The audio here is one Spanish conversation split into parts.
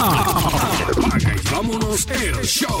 Y vámonos el show.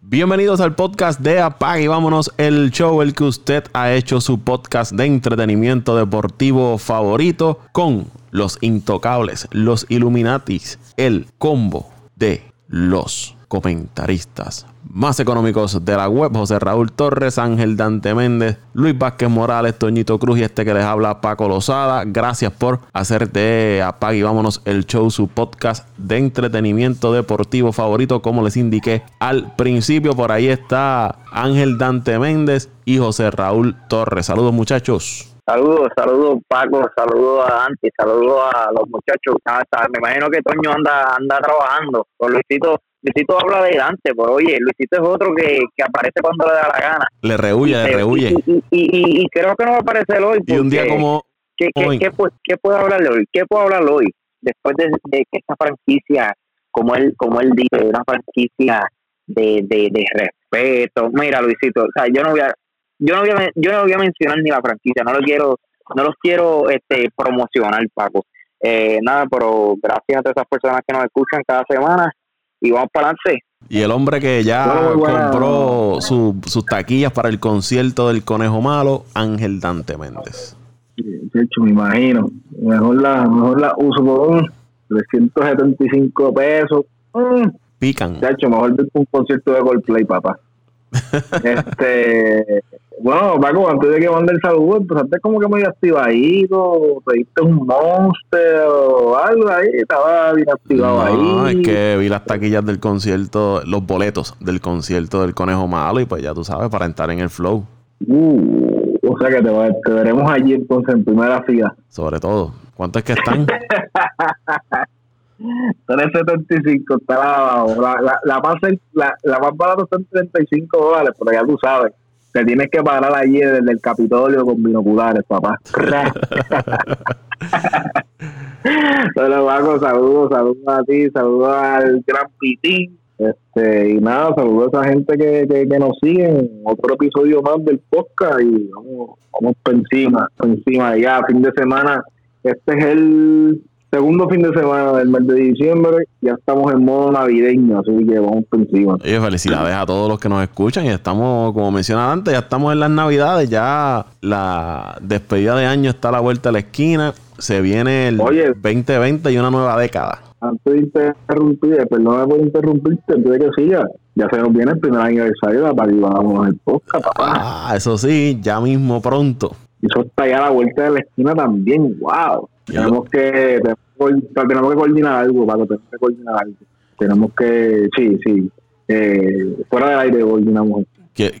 Bienvenidos al podcast de Apaga y vámonos el show, el que usted ha hecho su podcast de entretenimiento deportivo favorito con los intocables, los Illuminatis, el combo de los comentaristas más económicos de la web, José Raúl Torres, Ángel Dante Méndez, Luis Vázquez Morales, Toñito Cruz y este que les habla Paco Lozada. Gracias por hacer de Apague y Vámonos el show, su podcast de entretenimiento deportivo favorito, como les indiqué al principio. Por ahí está Ángel Dante Méndez y José Raúl Torres. Saludos muchachos. Saludos, saludos Paco, saludos a Dante, saludos a los muchachos. Me imagino que Toño anda anda trabajando. Con Luisito Luisito habla de Dante, pues oye, Luisito es otro que, que aparece cuando le da la gana. Le rehuye, le rehuye. Y, y, y, creo que no va a aparecer hoy. Y un día como ¿qué, qué, qué, qué puedo hablarle hoy? ¿Qué puedo hablar hoy? Después de, de, que esta franquicia, como él, como él dice, una franquicia de, de, de respeto. Mira, Luisito, o sea, yo no voy a, yo no voy a, yo no voy a mencionar ni la franquicia, no lo quiero, no los quiero este promocionar, Paco. Eh, nada, pero gracias a todas esas personas que nos escuchan cada semana y vamos para adelante. Y el hombre que ya compró su, sus taquillas para el concierto del Conejo Malo, Ángel Dante Méndez. De hecho, me imagino. Mejor la, mejor la uso por un 375 pesos. Mm. Pican. De hecho, mejor un concierto de Coldplay, papá. Este bueno Paco antes de que mande el saludo empezaste como que medio activadito pediste un monster o algo ahí estaba bien activado no, ahí. es que vi las taquillas del concierto los boletos del concierto del conejo malo y pues ya tú sabes para entrar en el flow. Uh, o sea que te, te veremos allí entonces en primera fila. Sobre todo ¿cuánto es que están? 375 está la, la, la, más, la, la más barata está en 35 dólares, pero ya tú sabes, te tienes que parar allí desde el Capitolio con binoculares, papá. Pero Paco, saludos, saludos a ti, saludos al gran Pitín. Este, y nada, saludos a esa gente que, que, que, nos sigue otro episodio más del podcast y vamos, vamos por encima, por encima ya, fin de semana. Este es el segundo fin de semana del mes de diciembre, ya estamos en modo navideño, así que vamos por encima. Oye, felicidades a todos los que nos escuchan y estamos, como mencionaba antes, ya estamos en las navidades, ya la despedida de año está a la vuelta de la esquina, se viene el Oye, 2020 y una nueva década. Antes de interrumpir, perdóname por interrumpirte, antes de que siga, ya se nos viene el primer aniversario de la Vamos el podcast, papá. Ah, eso sí, ya mismo pronto. Y eso está ya a la vuelta de la esquina también, wow. Tenemos que, tenemos que coordinar algo, Paco, tenemos que coordinar algo. Tenemos que, sí, sí, eh, fuera del aire coordinamos. ¿Quién,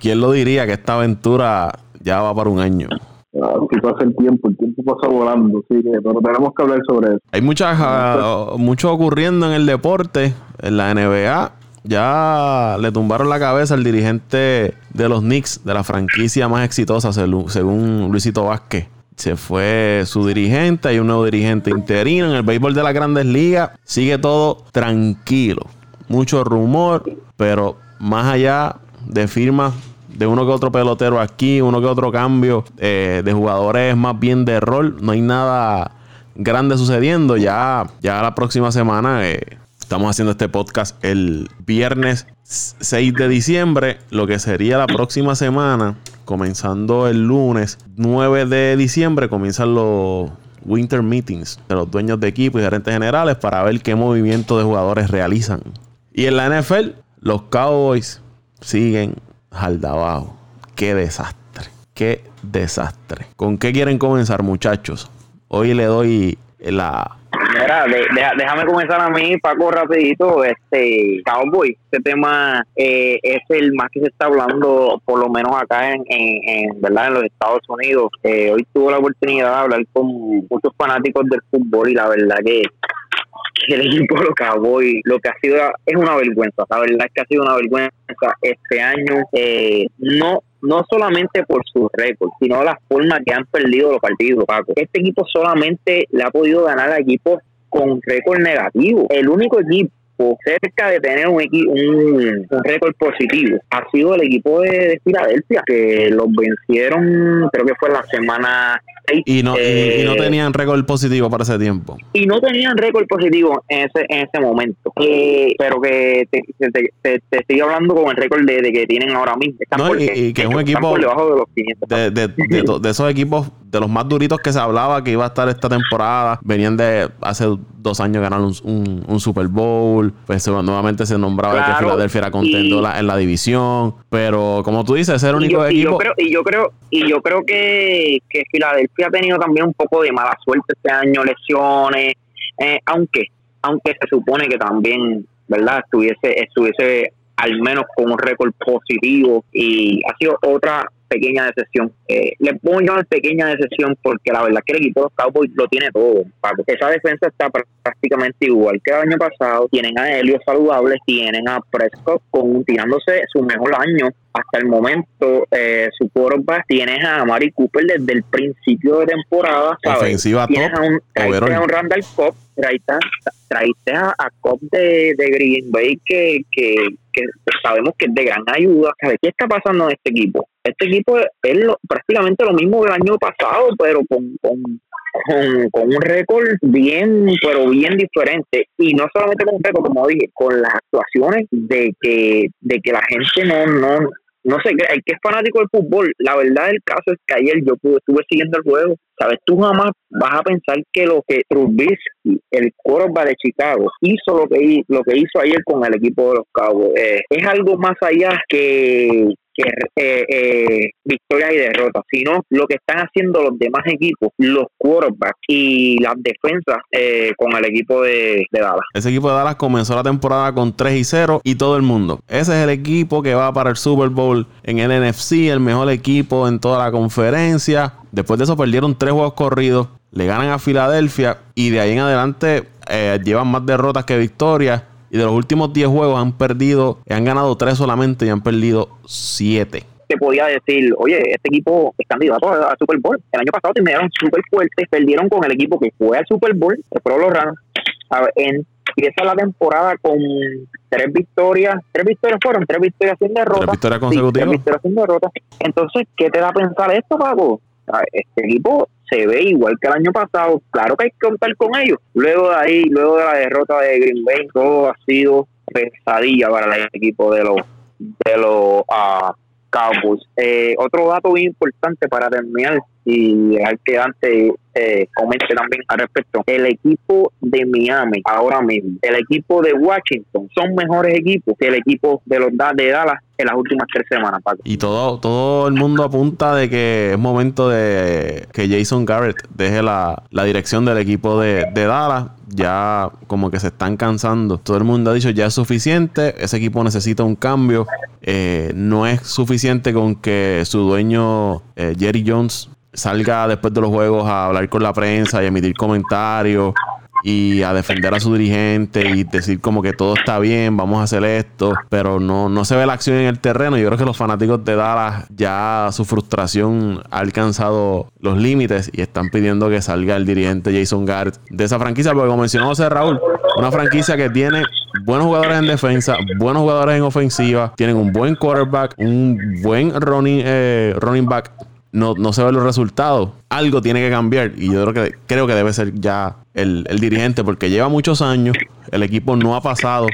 ¿Quién lo diría que esta aventura ya va para un año? Así pasa el tiempo, el tiempo pasa volando, sí, pero tenemos que hablar sobre eso. Hay muchas, uh, mucho ocurriendo en el deporte, en la NBA. Ya le tumbaron la cabeza al dirigente de los Knicks, de la franquicia más exitosa, según Luisito Vázquez se fue su dirigente, hay un nuevo dirigente interino. En el béisbol de las grandes ligas sigue todo tranquilo. Mucho rumor, pero más allá de firmas de uno que otro pelotero aquí, uno que otro cambio eh, de jugadores más bien de rol, no hay nada grande sucediendo. Ya, ya la próxima semana eh, estamos haciendo este podcast el viernes 6 de diciembre, lo que sería la próxima semana comenzando el lunes 9 de diciembre, comienzan los Winter Meetings de los dueños de equipo y gerentes generales para ver qué movimiento de jugadores realizan. Y en la NFL, los Cowboys siguen al abajo. Qué desastre, qué desastre. ¿Con qué quieren comenzar, muchachos? Hoy le doy la Mira, déjame comenzar a mí, Paco, rapidito. Este Cowboy, este tema eh, es el más que se está hablando, por lo menos acá en, en, verdad en los Estados Unidos. Eh, hoy tuve la oportunidad de hablar con muchos fanáticos del fútbol y la verdad que que el equipo de los Cowboys lo que ha sido es una vergüenza, la verdad es que ha sido una vergüenza este año, eh, no no solamente por su récord, sino la forma que han perdido los partidos, Paco. Este equipo solamente le ha podido ganar a equipos con récord negativo. El único equipo cerca de tener un, un, un récord positivo ha sido el equipo de, de, Filadelfia, que los vencieron, creo que fue la semana 6. Y no, y- y, no Eh, tenían récord positivo para ese tiempo. y no tenían récord positivo en ese, en ese momento. Eh, pero que te, te, te- te estoy hablando con el récord de, de que tienen ahora mismo. Están No, por- y- que es un equipo por debajo de los 500. De, de, de esos equipos, de los más duritos que se hablaba que iba a estar esta temporada, venían de hace dos años ganar un, un- un Super Bowl. Pues nuevamente se nombraba que Claro, Filadelfia era contendora en la división. Pero como tú dices, ese era el y único yo, y yo equipo. creo y yo creo y yo creo que, que Filadelfia ha tenido también un poco de mala suerte este año lesiones eh, aunque aunque se supone que también verdad estuviese estuviese al menos con un récord positivo y ha sido otra pequeña decepción. Eh, le pongo yo una pequeña decepción porque la verdad es que el equipo de los Cowboys lo tiene todo. Esa defensa está pr- prácticamente igual que el año pasado. Tienen a Helio saludable, tienen a Prescott con, tirándose su mejor año hasta el momento. Eh, su quarterback tienes a Mari Cooper desde el principio de temporada. ¿sabes? Ofensiva Tienes top, a un, traiste a un Randall Cobb, traiste, traiste a, a Cobb de, de Green Bay que, que, que sabemos que es de gran ayuda. ¿Sabes qué está pasando en este equipo? Este equipo es lo- prácticamente lo mismo del año pasado, pero con, con, con, un récord bien, pero bien diferente. Y no solamente con un récord, como dije, con las actuaciones de que, de que la gente no, no, no sé, el que es fanático del fútbol, la verdad del caso es que ayer yo estuve siguiendo el juego. Sabes, tú jamás vas a pensar que lo que Trubisky, el quarterback de Chicago, hizo lo que, lo que hizo ayer con el equipo de los Cowboys. Eh, es algo más allá que, que eh, eh, victorias y derrotas, sino lo que están haciendo los demás equipos, los quarterbacks y las defensas eh, con el equipo de, de Dallas. Ese equipo de Dallas comenzó la temporada con 3 y 0 y todo el mundo. Ese es el equipo que va para el Super Bowl en el NFC, el mejor equipo en toda la conferencia. Después de eso perdieron tres juegos corridos, le ganan a Filadelfia y de ahí en adelante eh, llevan más derrotas que victorias. Y de los últimos 10 juegos han perdido, han ganado 3 solamente y han perdido 7. te podía decir, oye, este equipo es candidato a, a Super Bowl. El año pasado terminaron súper fuertes, perdieron con el equipo que fue al Super Bowl, que fueron los Rams. Empieza la temporada con tres victorias, tres victorias fueron, tres victorias sin derrota. ¿Tres victorias Sí, consecutivas? tres victorias sin derrota. Entonces, ¿qué te da a pensar esto, Paco? A ver, Este equipo se ve igual que el año pasado. Claro que hay que contar con ellos. Luego de ahí, luego de la derrota de Green Bay, todo ha sido pesadilla para el equipo de los de los ah, Cowboys. Eh, otro dato bien importante para terminar y dejar que Dante eh, comente también al respecto. El equipo de Miami ahora mismo, el equipo de Washington son mejores equipos que el equipo de los de Dallas en las últimas tres semanas, Paco. Y todo, todo el mundo apunta de que es momento de que Jason Garrett deje la, la dirección del equipo de, de Dallas. Ya como que se están cansando. Todo el mundo ha dicho ya es suficiente. Ese equipo necesita un cambio. Eh, no es suficiente con que su dueño eh, Jerry Jones salga después de los juegos a hablar con la prensa y emitir comentarios y a defender a su dirigente y decir como que todo está bien, vamos a hacer esto, pero no, no se ve la acción en el terreno. Yo creo que los fanáticos de Dallas ya su frustración ha alcanzado los límites y están pidiendo que salga el dirigente Jason Garrett de esa franquicia, porque como mencionó José Raúl, una franquicia que tiene buenos jugadores en defensa, buenos jugadores en ofensiva, tienen un buen quarterback, un buen running, eh, running back no, no se ven los resultados. Algo tiene que cambiar. Y yo creo que, creo que debe ser ya el, el dirigente, porque lleva muchos años. El equipo no ha pasado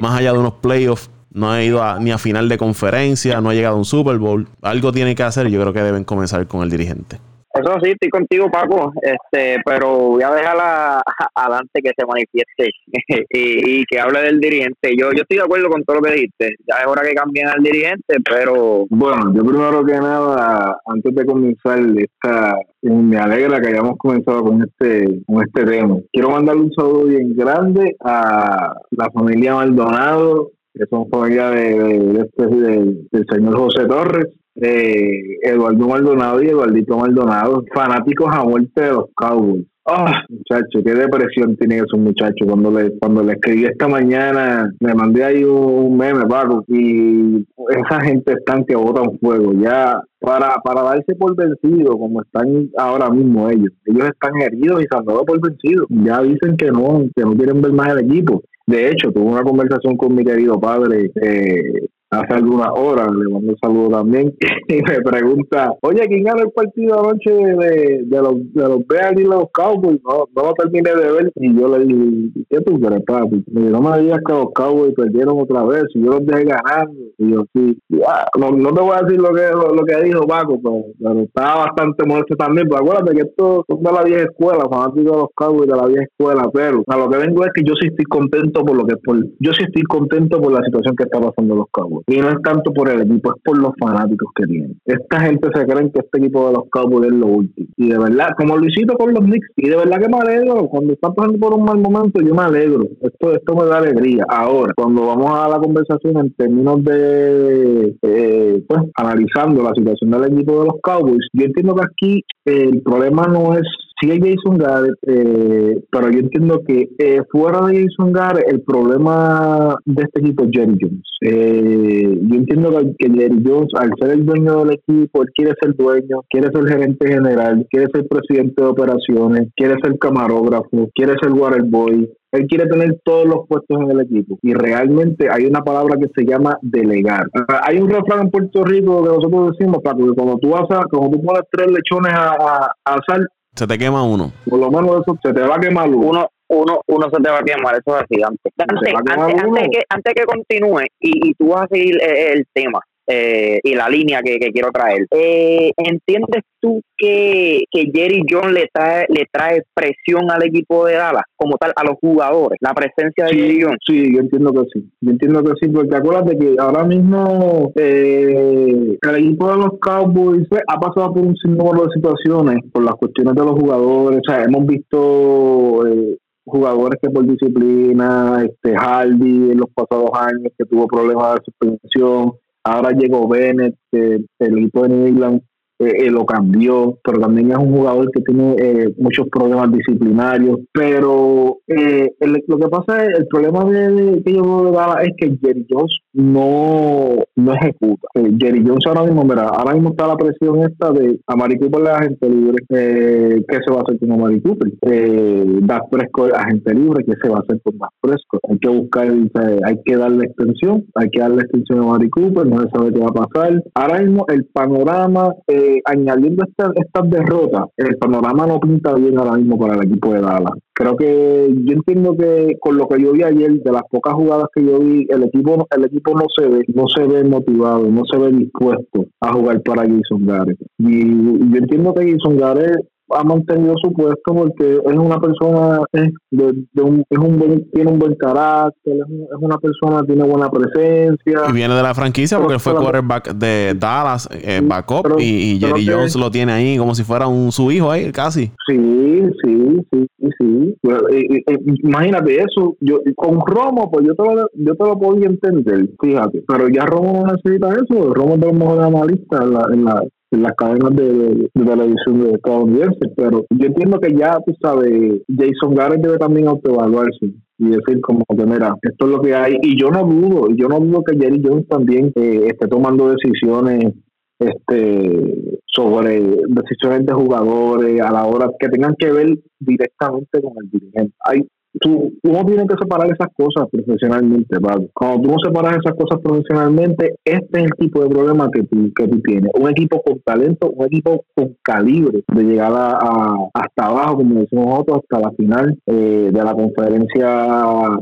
más allá de unos playoffs. No ha ido a- ni a final de conferencia, no ha llegado a un Super Bowl. Algo tiene que hacer y yo creo que deben comenzar con el dirigente. Eso sí, estoy contigo, Paco, este, pero voy a dejar a, Dante que se manifieste y, que hable del dirigente. Yo, yo estoy de acuerdo con todo lo que dijiste. Ya es hora que cambien al dirigente, pero Bueno, yo primero que nada, antes de comenzar esta, me alegra que hayamos comenzado con este, con este tema. Quiero mandarle un saludo bien grande a la familia Maldonado, que son familia de, de- este- del señor José Torres, eh, Eduardo Maldonado y Eduardito Maldonado, fanáticos a muerte de los Cowboys. Ah, muchacho, qué depresión tienen esos muchachos. Cuando le, cuando le escribí esta mañana, me mandé ahí un meme, Paco, y esa gente están que botan fuego. Ya, para, para darse por vencido, como están ahora mismo ellos. Ellos están heridos y se por vencidos. Ya dicen que no, que no quieren ver más el equipo. De hecho, tuve una conversación con mi querido padre eh, hace algunas horas, le mando un saludo también, y me pregunta, oye, ¿quién gana el partido anoche de, de, los, de los Bears y los Cowboys? No, no lo terminé de ver, y yo le dije, ¿qué tú crees, papi? no me digas que los Cowboys perdieron otra vez, y yo los dejé ganando, y yo, sí, no, no te voy a decir lo que, lo, que dijo Paco, pero, estaba bastante molesto también, pero acuérdate que esto son de la vieja escuela, fanáticos de los Cowboys de la vieja escuela, pero a lo que vengo es que yo sí estoy contento por lo que, por, yo sí estoy contento por la situación que está pasando los Cowboys. Y no es tanto por el equipo, es por los fanáticos que tienen. Esta gente se cree que este equipo de los Cowboys es lo último. Y de verdad, como Luisito con los Knicks, y de verdad que me alegro. Cuando están pasando por un mal momento, yo me alegro. Esto, esto me da alegría. Ahora, cuando vamos a la conversación en términos de, eh, pues, analizando la situación del equipo de los Cowboys, yo entiendo que aquí el problema no es sigue Jason Garrett, eh, pero yo entiendo que eh, fuera de Jason Garrett, el problema de este equipo es Jerry Jones. Eh, yo entiendo que, Jerry Jones, al ser el dueño del equipo, él quiere ser dueño, quiere ser gerente general, quiere ser presidente de operaciones, quiere ser camarógrafo, quiere ser waterboy, él quiere tener todos los puestos en el equipo. Y realmente hay una palabra que se llama delegar. Hay un refrán en Puerto Rico que nosotros decimos, para que cuando tú vas a, cuando tú pones tres lechones a, a, a asar, se te quema uno. Por lo menos eso se te va a quemar uno. Uno, uno, se te va a quemar, eso es así. Antes, antes, antes, que, antes que continúe y, y tú vas a seguir eh, el tema, eh, y la línea que, quiero traer. Eh, ¿Entiendes tú que, que Jerry John le trae le trae presión al equipo de Dallas, como tal, a los jugadores? La presencia de Jerry John. Sí, yo entiendo que sí. Yo entiendo que sí, porque acuérdate que ahora mismo eh, el equipo de los Cowboys pues, ha pasado por un sinnúmero de situaciones por las cuestiones de los jugadores. O sea, hemos visto jugadores que por disciplina, este Hardy en los pasados años que tuvo problemas de suspensión, Ahora llegó Bennett, el equipo de New England eh, eh, lo cambió, pero también es un jugador que tiene eh, muchos problemas disciplinarios. Pero lo que pasa es, el problema de, que yo daba es que Jerry Jones no, no ejecuta. Jerry Jones ahora mismo, mira, ahora mismo está la presión esta de Amari Cooper la agente libre. ¿Qué se va a hacer con Amari Cooper? Eh, Dak Prescott, agente libre, ¿qué se va a hacer con Dak Prescott? Hay que buscar, hay que darle extensión, hay que darle extensión a Amari Cooper, no se sabe qué va a pasar. Ahora mismo el panorama añadiendo estas derrotas, el panorama no pinta bien ahora mismo para el equipo de Dallas. Creo que yo entiendo que con lo que yo vi ayer, de las pocas jugadas que yo vi, el equipo el equipo no se ve, no se ve motivado, no se ve dispuesto a jugar para Jason Garrett. Y yo entiendo que Jason Garrett ha mantenido su puesto porque es una persona es de, un, es un buen, tiene un buen carácter es, una persona tiene buena presencia. Y viene de la franquicia porque fue quarterback de Dallas eh, backup y, Jerry Jones lo tiene ahí como si fuera un su hijo ahí casi. Sí sí sí sí. Imagínate eso yo con Romo pues yo te lo, yo te lo podía entender fíjate pero ya Romo no necesita eso Romo es de los mejores analistas en la, en la en las cadenas de, de, de televisión de estadounidenses, pero yo entiendo que ya, tú sabes, Jason Garrett debe también autoevaluarse y decir como que mira, esto es lo que hay, y yo no dudo, yo no dudo que Jerry Jones también eh, esté tomando decisiones este sobre decisiones de jugadores a la hora que tengan que ver directamente con el dirigente. Tú, uno tiene que separar esas cosas profesionalmente, Cuando tú no separas esas cosas profesionalmente, este es el tipo de problema que tú, que tú tienes. Un equipo con talento, un equipo con calibre de llegar a, hasta abajo, como decimos nosotros, hasta la final eh, de la conferencia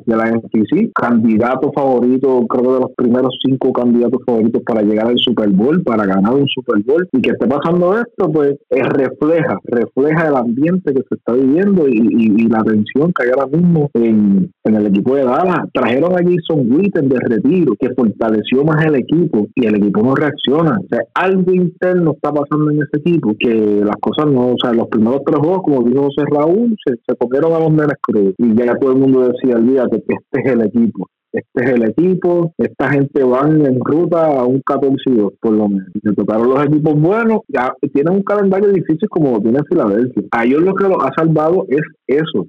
de la NFC. Candidato favorito, creo que de los primeros cinco candidatos favoritos para llegar al Super Bowl, para ganar un Super Bowl. Y que esté pasando esto, pues refleja, refleja el ambiente que se está viviendo y, y la tensión que hay ahora mismo en, el equipo de Dallas. Trajeron a Jason Witten de retiro, que fortaleció más el equipo y el equipo no reacciona. O sea, algo interno está pasando en ese equipo que las cosas no, o sea, los primeros tres juegos, como dijo José Raúl, se, comieron a los nenes cruz. Y ya todo el mundo decía al día que este es el equipo este es el equipo, esta gente van en ruta a un 14 por lo menos. Se tocaron los equipos buenos, ya tienen un calendario difícil como lo tiene Filadelfia. A ellos lo que los ha salvado es eso,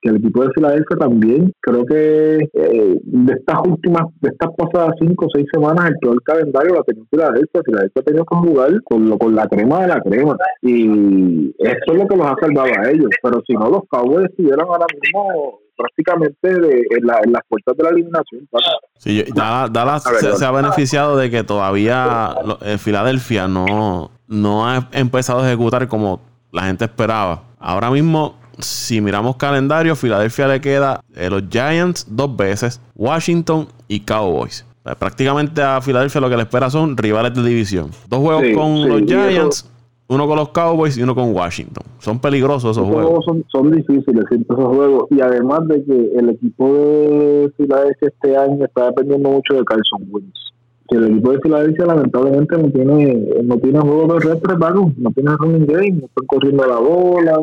que el equipo de Filadelfia también, creo que eh, de estas últimas, de estas pasadas cinco o seis semanas, el peor calendario la tenía Filadelfia. Filadelfia ha tenido que jugar con, lo, con la crema de la crema. Y eso es lo que los ha salvado a ellos. Pero si no, los Cowboys estuvieran ahora mismo prácticamente de, en, las puertas de la eliminación. Sí, Dallas, se, ha beneficiado de que todavía eh, Filadelfia no, no ha empezado a ejecutar como la gente esperaba. Ahora mismo si miramos calendario, Filadelfia le queda eh, los Giants dos veces, Washington y Cowboys. prácticamente a Filadelfia lo que le espera son rivales de división. Dos juegos con los Giants, uno con los Cowboys y uno con Washington. Son peligrosos esos, juegos. Son, son difíciles esos juegos. Y además de que el equipo de Filadelfia este año está dependiendo mucho de Carlson Wentz. Que el equipo de Filadelfia lamentablemente no tiene no tiene juegos de red no tiene running game, no están corriendo la bola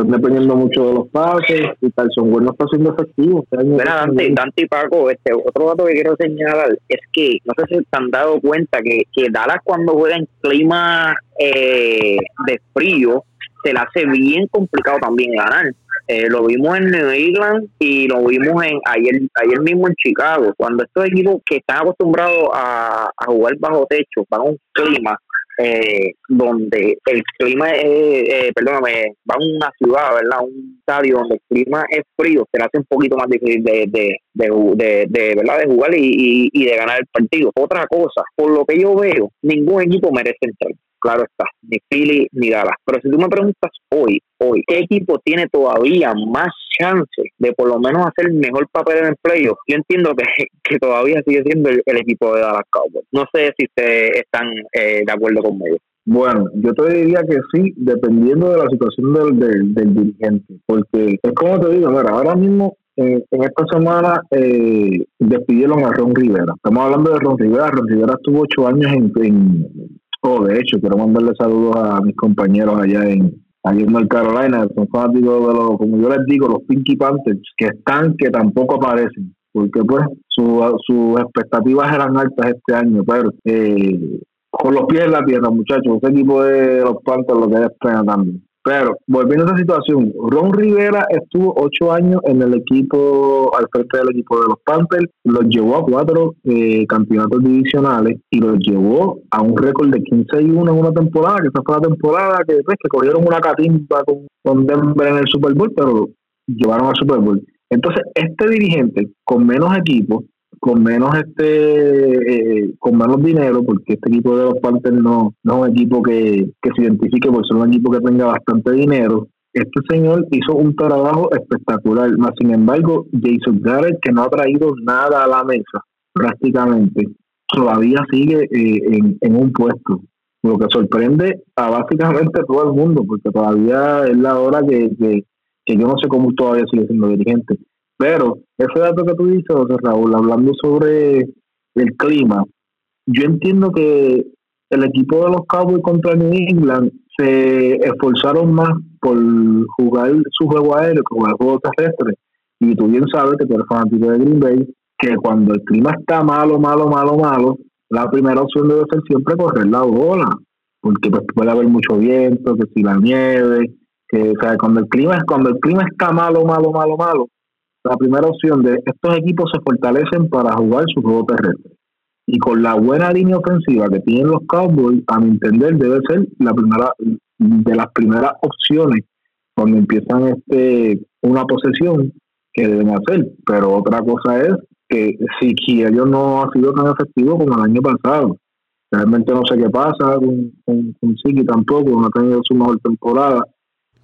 están dependiendo mucho de los pases y Carlson Wentz no está siendo efectivo. Este bueno, Dante, Dante y Paco, este, otro dato que quiero señalar es que no sé si se han dado cuenta que, que Dallas cuando juega en clima eh, de frío se le hace bien complicado también ganar. Eh, lo vimos en New England y lo vimos en ayer ayer mismo en Chicago. Cuando estos equipos que están acostumbrados a, a jugar bajo techo, para un clima eh, donde el clima es, eh, perdóname, va a una ciudad, ¿verdad? Un estadio donde el clima es frío, se le hace un poquito más difícil de, de, de, de, ¿verdad? de jugar y, y, de ganar el partido. Otra cosa, por lo que yo veo, ningún equipo merece entrar claro está, ni Philly ni Dallas. Pero si tú me preguntas hoy, hoy, ¿qué equipo tiene todavía más chance de por lo menos hacer el mejor papel en el playoff? Yo entiendo que, que todavía sigue siendo el, equipo de Dallas Cowboys. No sé si ustedes están eh, de acuerdo conmigo. Bueno, yo te diría que sí, dependiendo de la situación del, del, dirigente, porque es como te digo, mira, ahora mismo en esta semana eh, despidieron a Ron Rivera. Estamos hablando de Ron Rivera. Ron Rivera estuvo ocho años en, Oh, de hecho, quiero mandarle saludos a mis compañeros allá en, allá en North Carolina, son fanáticos de los, como yo les digo, los Pinky Panthers, que están, que tampoco aparecen, porque pues sus expectativas eran altas este año, pero eh, con los pies en la tierra, muchachos, ese equipo de los Panthers lo que es también. Pero, volviendo a esa situación, Ron Rivera estuvo ocho años en el equipo, al frente del equipo de los Panthers, los llevó a cuatro eh, campeonatos divisionales y los llevó a un récord de 15 y 1 en una temporada, que esa fue la temporada que, pues, que cogieron una catimba con, con Denver en el Super Bowl, pero llevaron al Super Bowl. Entonces, este dirigente, con menos equipos, con menos este eh, con menos dinero porque este equipo de los Panthers no, no es un equipo que, se identifique por ser un equipo que tenga bastante dinero. Este señor hizo un trabajo espectacular más sin embargo Jason Garrett que no ha traído nada a la mesa prácticamente todavía sigue eh, en, un puesto lo que sorprende a básicamente todo el mundo porque todavía es la hora que, que, que yo no sé cómo todavía sigue siendo dirigente pero ese dato que tú dices, José Raúl, hablando sobre el clima, yo entiendo que el equipo de los Cowboys contra New England se esforzaron más por jugar su juego aéreo que jugar juego terrestre. Y tú bien sabes que tú eres fanático de Green Bay, que cuando el clima está malo, malo, malo, malo, la primera opción debe ser siempre correr la bola, porque pues, puede haber mucho viento, que si la nieve, que o sea, cuando el clima cuando el clima está malo, malo, malo, malo, la primera opción de estos equipos se fortalecen para jugar su juego terrestre. Y con la buena línea ofensiva que tienen los Cowboys, a mi entender, debe ser la primera de las primeras opciones cuando empiezan este una posesión que deben hacer. Pero otra cosa es que si ellos no ha sido tan efectivo como el año pasado. Realmente no sé qué pasa con, Siki tampoco, no ha tenido su mejor temporada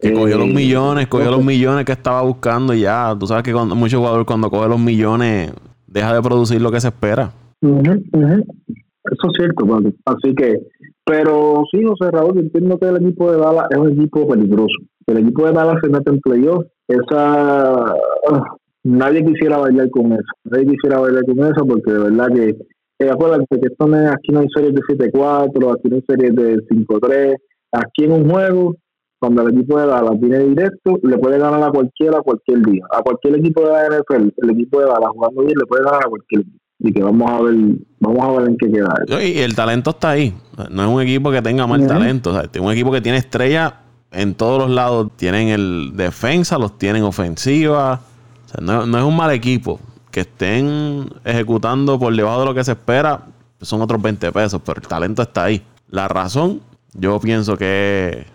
que cogió los eh, millones, cogió los millones que estaba buscando y ya. Tú sabes que cuando, muchos jugadores cuando coge los millones deja de producir lo que se espera. Eso es cierto, Así que, pero sí, José Raúl, entiendo que el equipo de Dallas es un equipo peligroso. El equipo de Dallas se mete en playoff. Esa. nadie quisiera bailar con eso. Nadie quisiera bailar con eso porque de verdad que. Eh, acuérdate que esto no es, aquí no hay series de 7-4, aquí no hay series de 5-3. Aquí en un juego cuando el equipo de Dallas viene directo, le puede ganar a cualquiera cualquier día. A cualquier equipo de la NFL, el equipo de Dallas jugando bien le puede ganar a cualquier equipo. Y que vamos a ver, vamos a ver en qué queda. Y el talento está ahí. No es un equipo que tenga mal talento. es un equipo que tiene estrellas en todos los lados. Tienen el defensa, los tienen ofensiva. O sea, no, no es un mal equipo. Que estén ejecutando por debajo de lo que se espera, son otros 20 pesos, pero el talento está ahí. La razón, yo pienso que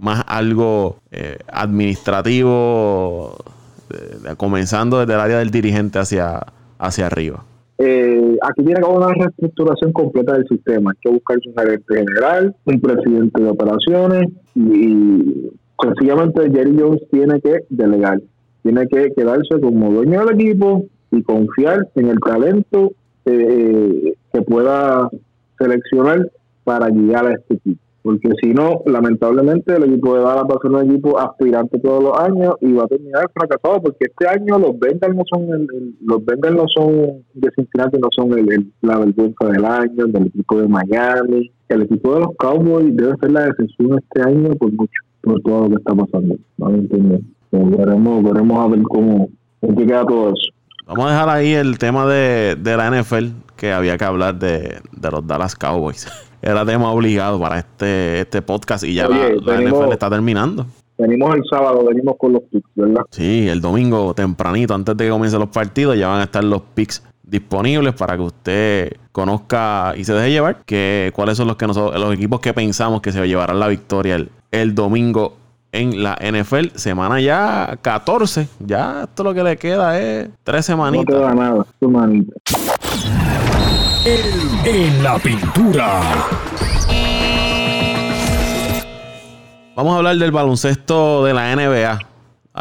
más algo eh, administrativo, eh, comenzando desde el área del dirigente hacia, hacia arriba. Eh, aquí tiene que haber una reestructuración completa del sistema. Hay que buscar un gerente general, un presidente de operaciones y sencillamente Jerry Jones tiene que delegar, tiene que quedarse como dueño del equipo y confiar en el talento eh, que pueda seleccionar para guiar a este equipo porque si no, lamentablemente el equipo de Dallas va a ser un equipo aspirante todos los años y va a terminar fracasado porque este año los Bengals no son el, los Bengals no son de no son el, la vergüenza del año del equipo de Miami. El equipo de los Cowboys debe ser la decepción este año por mucho por todo lo que está pasando. No entiendo veremos veremos a ver cómo, cómo queda todo eso Vamos a dejar ahí el tema de, de la NFL, que había que hablar de, de los Dallas Cowboys. era tema obligado para este, este podcast y ya la, NFL está terminando. Venimos el sábado, venimos con los picks, ¿verdad? Sí, el domingo tempranito, antes de que comiencen los partidos, ya van a estar los picks disponibles para que usted conozca y se deje llevar que cuáles son los que nosotros, los equipos que pensamos que se llevarán la victoria el, el domingo en la NFL. Semana ya 14. Ya esto lo que le queda es tres semanitas. No queda nada, semanita. En la pintura. Vamos a hablar del baloncesto de la NBA.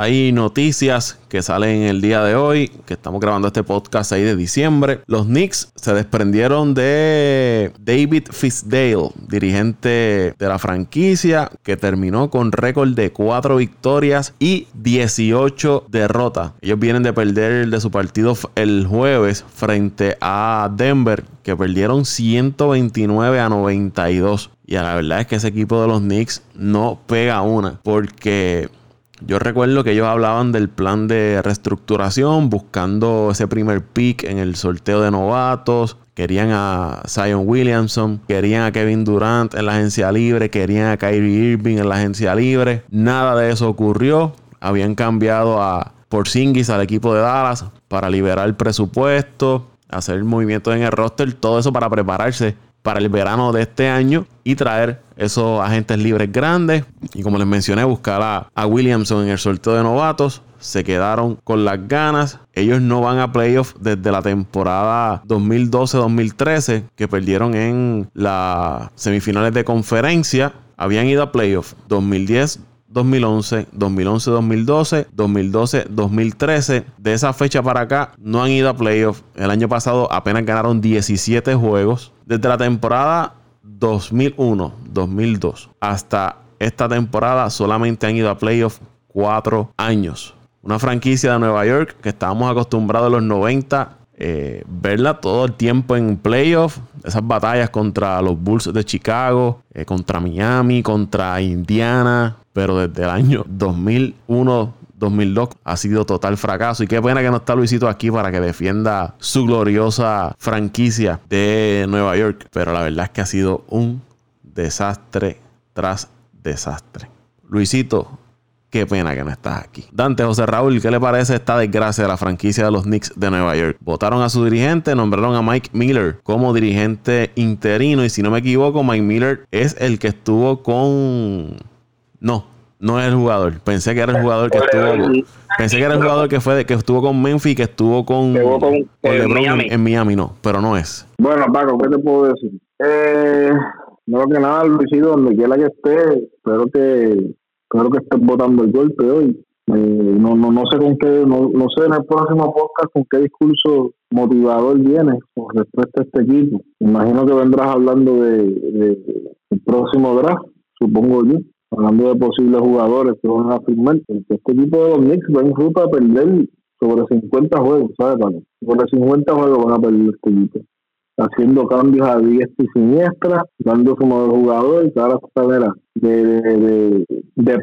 Hay noticias que salen el día de hoy, que estamos grabando este podcast ahí de diciembre. Los Knicks se desprendieron de David Fisdale, dirigente de la franquicia, que terminó con récord de 4 victorias y 18 derrotas. Ellos vienen de perder de su partido el jueves frente a Denver, que perdieron 129 a 92. Y la verdad es que ese equipo de los Knicks no pega una, porque yo recuerdo que ellos hablaban del plan de reestructuración, buscando ese primer pick en el sorteo de novatos. Querían a Zion Williamson, querían a Kevin Durant en la agencia libre, querían a Kyrie Irving en la agencia libre. Nada de eso ocurrió. Habían cambiado a Porzingis al equipo de Dallas para liberar el presupuesto, hacer movimientos en el roster, todo eso para prepararse para el verano de este año y traer esos agentes libres grandes. Y como les mencioné, buscar a, Williamson en el sorteo de novatos. Se quedaron con las ganas. Ellos no van a playoff desde la temporada 2012-2013, que perdieron en las semifinales de conferencia. Habían ido a playoff 2010, 2011, 2011, 2012, 2012, 2013. De esa fecha para acá no han ido a playoff. El año pasado apenas ganaron 17 juegos. Desde la temporada 2001, 2002 hasta esta temporada solamente han ido a playoff 4 años. Una franquicia de Nueva York que estábamos acostumbrados en los 90 eh, verla todo el tiempo en playoff, esas batallas contra los Bulls de Chicago, eh, contra Miami, contra Indiana, pero desde el año 2001 2002 ha sido total fracaso. Y qué pena que no está Luisito aquí para que defienda su gloriosa franquicia de Nueva York. Pero la verdad es que ha sido un desastre tras desastre. Luisito, Qué pena que no estás aquí. Dante José Raúl, ¿qué le parece esta desgracia de la franquicia de los Knicks de Nueva York? Votaron a su dirigente, nombraron a Mike Miller como dirigente interino. Y si no me equivoco, Mike Miller es el que estuvo con. No, no es el jugador. Pensé que era el jugador que estuvo. Pensé que era el jugador que fue que estuvo con Memphis, que estuvo con, LeBron En, Miami, no, pero no es. Bueno, Paco, ¿qué te puedo decir? Eh, no que nada, Luisito, donde quiera que esté, espero que Espero que estés votando el golpe hoy. Eh, no, no, no sé con qué, no, no sé en el próximo podcast con qué discurso motivador viene con respecto a este equipo. Imagino que vendrás hablando de, de, el próximo draft, supongo yo, hablando de posibles jugadores que van a firmar. Este equipo de los Knicks va en ruta a perder sobre 50 juegos, ¿sabes? Sobre 50 juegos van a perder este equipo haciendo cambios a diestra y siniestra, dando su modo jugador y toda la de, de, de,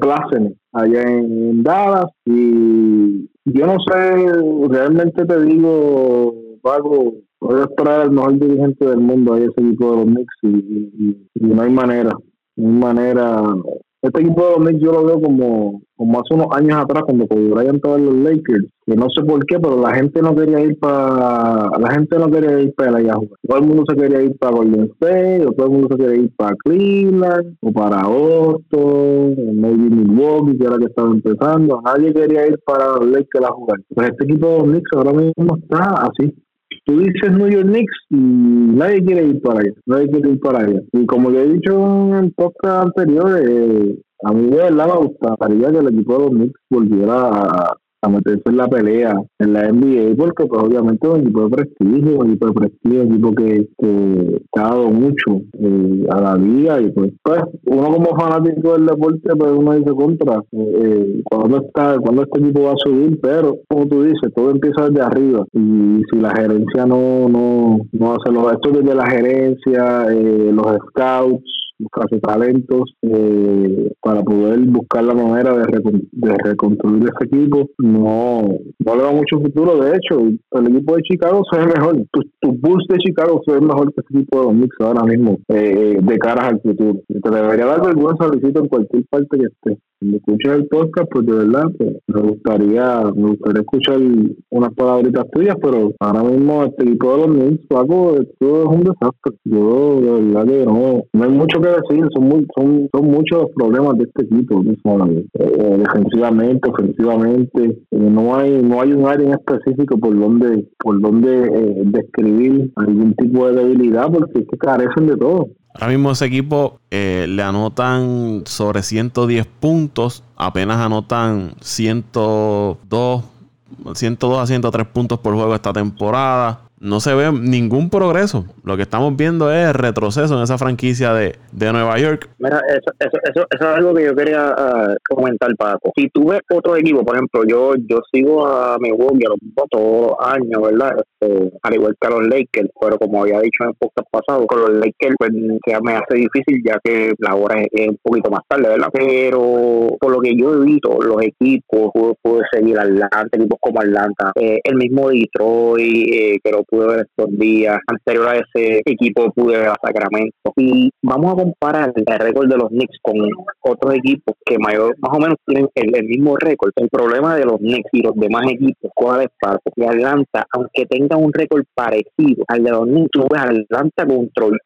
allá en, Dallas. Y yo no sé, realmente te digo, Paco, puedo esperar al mejor dirigente del mundo ahí ese equipo de los Knicks y, no hay manera, no hay manera. Este equipo de los Knicks yo lo veo como, como hace unos años atrás cuando Kobe Bryant estaba en los Lakers, que no sé por qué, pero la gente no quería ir para la gente no quería ir para allá jugar. Todo el mundo se quería ir para Golden State, o todo el mundo se quería ir para Cleveland, o para Austin, o maybe Milwaukee, que era que estaba empezando. Nadie quería ir para los Lakers a jugar. Pues este equipo de los Knicks ahora mismo está así tú dices New York Knicks y nadie quiere ir para allá, nadie quiere ir para allá. Y como le he dicho en podcast anteriores, eh, a mí de verdad me gustaría que el equipo de los Knicks volviera a, a meterse en la pelea en la NBA porque pues obviamente es un equipo de prestigio, un equipo de prestigio, un equipo que, que, ha dado mucho eh, a la liga y pues, pues uno como fanático del deporte pues uno dice contra eh, eh, cuando está cuando este equipo va a subir pero como tú dices todo empieza desde arriba y si la gerencia no no, no hace los estudios de la gerencia los scouts buscar sus talentos eh, para poder buscar la manera de, de reconstruir ese equipo. No, no le da mucho futuro. De hecho, el equipo de Chicago se ve mejor. Tu, tu Bulls de Chicago se ve mejor que ese equipo de los Knicks ahora mismo eh, de caras al futuro. Te debería dar vergüenza visita en cualquier parte que esté cuando escuches el podcast, pues de verdad pues, me gustaría me gustaría escuchar unas palabritas tuyas, pero ahora mismo este equipo de los Knicks, Paco, esto es un desastre. Yo de verdad que no, no hay mucho que decir, son muy, son, son muchos los problemas de este equipo, eh, defensivamente, ofensivamente, eh, no hay no hay un área en específico por donde por donde eh, describir algún tipo de debilidad, porque es que carecen de todo. Ahora mismo ese equipo eh, le anotan sobre 110 puntos, apenas anotan 102, 102 a 103 puntos por juego esta temporada no se ve ningún progreso. Lo que estamos viendo es retroceso en esa franquicia de, de Nueva York. Mira, eso, eso, eso, es algo que yo quería uh, comentar, Paco. Si tú ves otro equipo, por ejemplo, yo yo sigo a Milwaukee a los todos los años, ¿verdad? Este, al igual que a los Lakers, pero como había dicho en el podcast pasado, con los Lakers pues, que me hace difícil ya que la hora es, un poquito más tarde, ¿verdad? Pero por lo que yo he visto, los equipos, puedo, seguir Atlanta, equipos como Atlanta, eh, el mismo Detroit, eh, lo pude ver estos días. Anterior a ese equipo pude ver a Sacramento. Y vamos a comparar el récord de los Knicks con otros equipos que mayor, más o menos tienen el, mismo récord. El problema de los Knicks y los demás equipos, ¿cuál es Porque Atlanta, aunque tenga un récord parecido al de los Knicks, tú ves Atlanta con Troy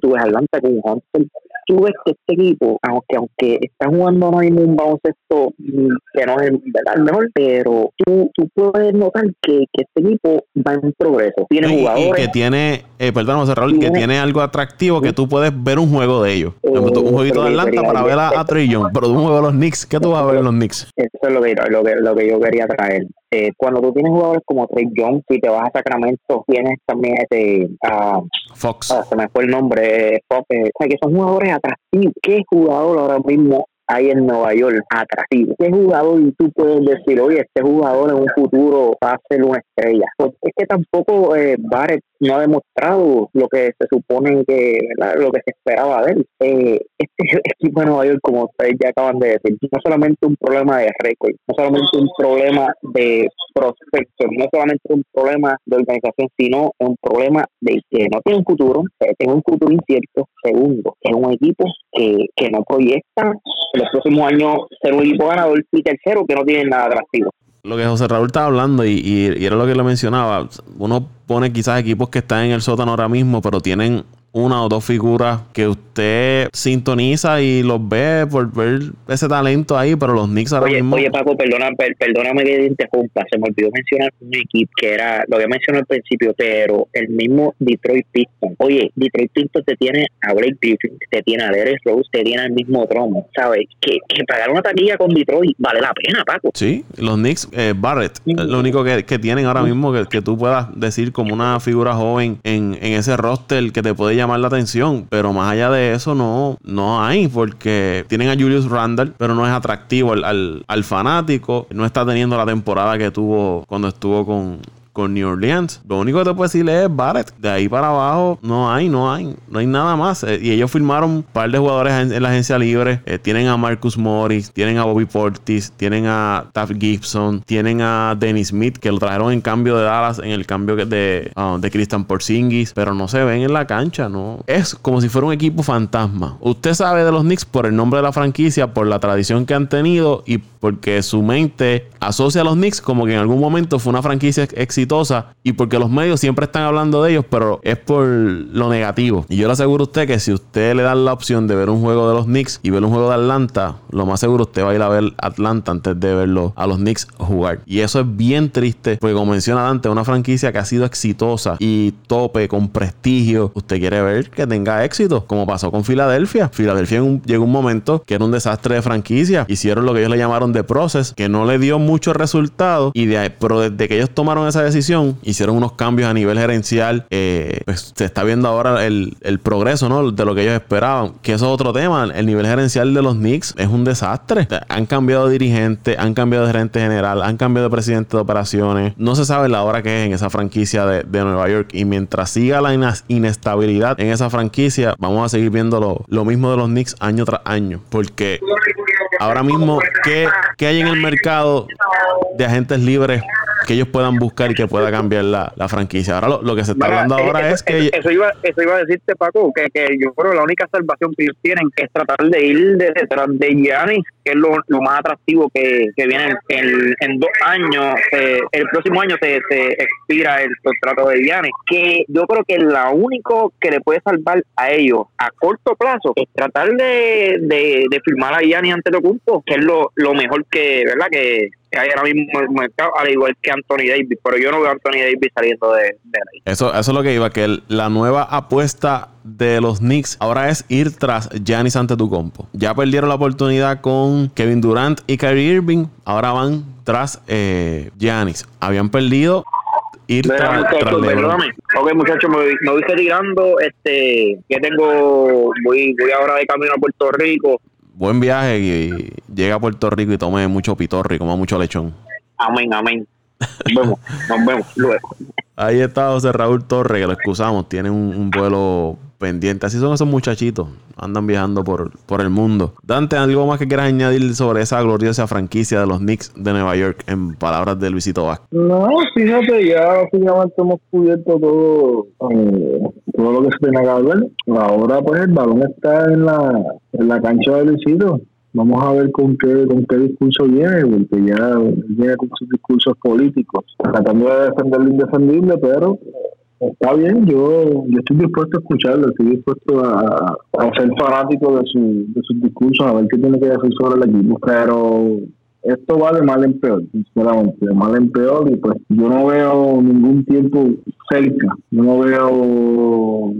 tú ves Atlanta con Hunter, tú ves que este equipo, aunque aunque está jugando no hay un baloncesto que no es el mejor, pero tú, tú puedes notar que, que este equipo va en progreso tiene y, jugadores. Y que tiene, eh, perdón, Raúl, que tiene algo atractivo que tú puedes ver un juego de ellos. un eh, jueguito de Atlanta para ver a, a pero un juego de los Knicks, ¿qué tú vas a ver en los Knicks? Eso es lo que, lo que, lo que yo quería traer. Eh, cuando tú tienes jugadores como Trey Young, si te vas a Sacramento, tienes también este uh, Fox. Ah, se me fue el nombre, Fox. Eh, o sea, que son jugadores atractivos. ¿Qué jugador ahora mismo hay en Nueva York atractivo. ¿Qué jugador y tú puedes decir, oye, este jugador en un futuro va a ser una estrella? Pues es que tampoco eh, Barrett no ha demostrado lo que se supone que, lo que se esperaba de él. Eh, este equipo de Nueva York, como ustedes ya acaban de decir, no solamente un problema de récord, no solamente un problema de prospectos, no solamente un problema de organización, sino un problema de que no tiene un futuro, que tiene un futuro incierto. Segundo, es un equipo que, que no proyecta los próximos años ser un equipo ganador. Y tercero, que no tiene nada atractivo lo que José Raúl estaba hablando y, y, era lo que le mencionaba. Uno pone quizás equipos que están en el sótano ahora mismo, pero tienen una o dos figuras que usted sintoniza y los ve por ver ese talento ahí, pero los Knicks ahora oye, mismo... Oye, Paco, perdona, perdóname que te interrumpa, se me olvidó mencionar un equipo que era, lo había mencionado al principio, pero el mismo Detroit Pistons. Oye, Detroit Pistons te tiene a Blake Griffin, te tiene a Derek Rose, te tiene al mismo trono, ¿sabes? Que, que pagar una taquilla con Detroit vale la pena, Paco. Sí, los Knicks, eh, Barrett, lo único que, que, tienen ahora mismo que, que, tú puedas decir como una figura joven en, en ese roster que te puede llamar la atención, pero más allá de eso no, no hay, porque tienen a Julius Randall, pero no es atractivo al, al, fanático, no está teniendo la temporada que tuvo cuando estuvo con, con New Orleans. Lo único que te puedo decirle es Barrett. De ahí para abajo no hay, no hay, no hay nada más. Eh, y ellos firmaron un par de jugadores en, la agencia libre. Eh, tienen a Marcus Morris, tienen a Bobby Portis, tienen a Taff Gibson, tienen a Dennis Smith, que lo trajeron en cambio de Dallas, en el cambio de, uh, de Christian Porzingis, pero no se ven en la cancha, ¿no? Es como si fuera un equipo fantasma. Usted sabe de los Knicks por el nombre de la franquicia, por la tradición que han tenido y porque su mente asocia a los Knicks como que en algún momento fue una franquicia exitosa y porque los medios siempre están hablando de ellos, pero es por lo negativo. Y yo le aseguro a usted que si usted le da la opción de ver un juego de los Knicks y ver un juego de Atlanta, lo más seguro usted va a ir a ver Atlanta antes de verlo a los Knicks jugar. Y eso es bien triste, porque como menciona Dante, una franquicia que ha sido exitosa y tope con prestigio, usted quiere ver que tenga éxito, como pasó con Filadelfia. Filadelfia llegó un momento que era un desastre de franquicia. Hicieron lo que ellos le llamaron de process, que no le dio mucho resultado. Y de, pero desde que ellos tomaron esa decisión, hicieron unos cambios a nivel gerencial. Eh, pues se está viendo ahora el, progreso, ¿no? De lo que ellos esperaban. Que eso es otro tema. El nivel gerencial de los Knicks es un desastre. Han cambiado de dirigente, han cambiado de gerente general, han cambiado de presidente de operaciones. No se sabe la hora que es en esa franquicia de, Nueva York. Y mientras siga la inestabilidad en esa franquicia, vamos a seguir viendo lo, lo mismo de los Knicks año tras año. Porque ahora mismo, ¿qué, ¿qué, hay en el mercado de agentes libres que ellos puedan buscar y que pueda cambiar la, la franquicia? Ahora lo, que se está hablando ahora es que... Eso iba, eso iba a decirte, Paco, que, que yo creo que la única salvación que ellos tienen es tratar de ir detrás de Giannis, que es lo, lo más atractivo que, que viene en, en dos años. Eh, el próximo año se, se expira el contrato de Giannis, que yo creo que lo único que le puede salvar a ellos a corto plazo es tratar de, de, de firmar a Giannis ante lo que es lo, lo mejor que, ¿verdad? Que, hay ahora mismo en el mercado, al igual que Anthony Davis, pero yo no veo a Anthony Davis saliendo de, ahí. Eso, eso es lo que iba, que la nueva apuesta de los Knicks ahora es ir tras Giannis compo Ya perdieron la oportunidad con Kevin Durant y Kyrie Irving, ahora van tras eh, Giannis. Habían perdido ir tras, Ok, muchachos, me, me, voy retirando. Este, que tengo, voy, voy ahora de camino a Puerto Rico buen viaje y, llega a Puerto Rico y tome mucho pitorri, coma mucho lechón. Amén, amén. Nos vemos, nos vemos luego. Ahí está José Raúl Torre, que lo excusamos, tiene un vuelo pendiente. Así son esos muchachitos. Andan viajando por, por el mundo. Dante, ¿algo más que quieras añadir sobre esa gloriosa franquicia de los Knicks de Nueva York en palabras de Luisito Vázquez? No, fíjate, ya básicamente hemos cubierto todo, eh, todo lo que se tiene que ver. Ahora pues el balón está en la, en la cancha de Luisito vamos a ver con qué con qué discurso viene, porque ya viene con sus discursos políticos, tratando de defender lo indefendible, pero Está bien, yo, yo estoy dispuesto a escucharlo, estoy dispuesto a, ser fanático de, su, de sus discursos, a ver qué tiene que decir sobre el equipo, pero esto va de mal en peor, sinceramente, de mal en peor, y pues yo no veo ningún tiempo cerca, yo no veo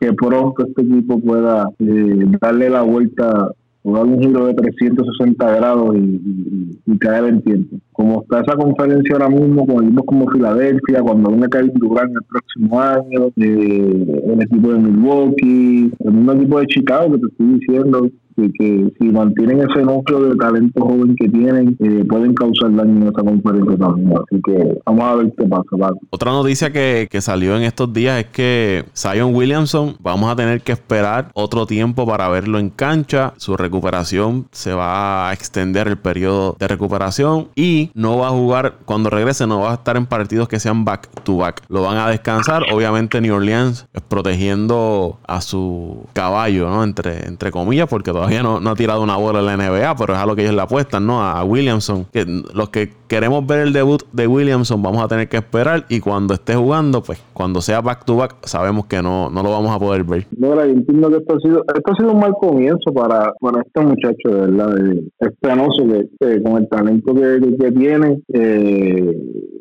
que pronto este equipo pueda eh, darle la vuelta dar un giro de 360 grados y, caer en tiempo. Como está esa conferencia ahora mismo con equipos como Filadelfia, cuando venga caer Durán el próximo año, eh, el equipo de Milwaukee, el mismo equipo de Chicago que te estoy diciendo, que, si mantienen ese núcleo de talento joven que tienen, eh, pueden causar daño en esa conferencia también. Así que vamos a ver qué pasa. Otra noticia que, que salió en estos días es que Zion Williamson vamos a tener que esperar otro tiempo para verlo en cancha. Su recuperación se va a extender el periodo de recuperación y no va a jugar cuando regrese, no va a estar en partidos que sean back to back. Lo van a descansar. Obviamente New Orleans protegiendo a su caballo, ¿no? Entre, entre comillas, porque todavía todavía no, ha tirado una bola en la NBA, pero es a lo que ellos le apuestan, ¿no? A, Williamson. Que los que queremos ver el debut de Williamson vamos a tener que esperar y cuando esté jugando, pues cuando sea back to back, sabemos que no, no lo vamos a poder ver. No, entiendo que esto ha sido, esto ha sido un mal comienzo para, para este muchacho, de verdad, este anoso que, con el talento que, que tiene, eh,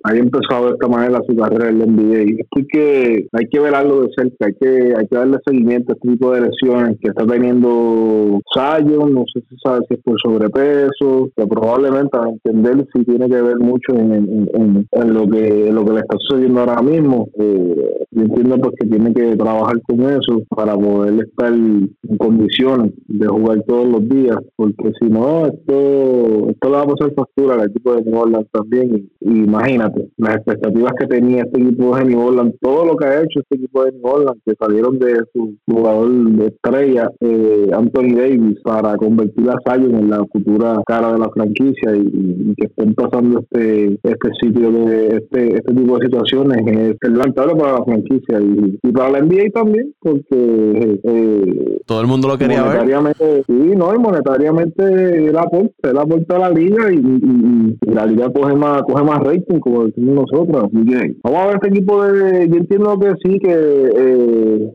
haya empezado de esta manera su carrera en el NBA. Hay que, hay que verlo de cerca, hay que, hay que darle seguimiento a este tipo de lesiones que está teniendo No sé si sabe si es por sobrepeso, que probablemente a entender si tiene que ver mucho en, en, lo que lo que le está sucediendo ahora mismo. Eh, yo entiendo pues que tiene que trabajar con eso para poder estar en condiciones de jugar todos los días, porque si no, esto, esto le va a pasar factura al equipo de New Orleans también. Y, imagínate, las expectativas que tenía este equipo de New Orleans, todo lo que ha hecho este equipo de New Orleans, que salieron de su jugador de estrella, eh, Anthony Davis, para convertir a Zion en la futura cara de la franquicia y, que estén pasando este este sitio de este, este tipo de situaciones es lamentable para la franquicia y, y para la NBA también, porque eh, todo el mundo lo quería ver. Sí, no, y monetariamente él aporta, él aporta a la liga y, y, la liga coge más, coge más rating, como decimos nosotros. Vamos a ver este equipo de. Yo entiendo que sí, que eh,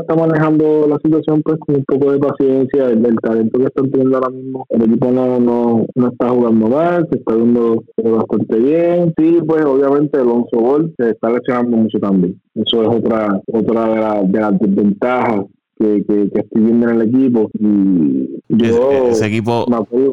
está manejando la situación pues con un poco de paciencia, el, talento que están teniendo ahora mismo. El equipo no, no, no está jugando mal, se está viendo bastante bien. Sí, pues obviamente Alonso Gol se está lesionando mucho también. Eso es otra otra de, las desventajas que, que, estoy viendo en el equipo. Y ese, equipo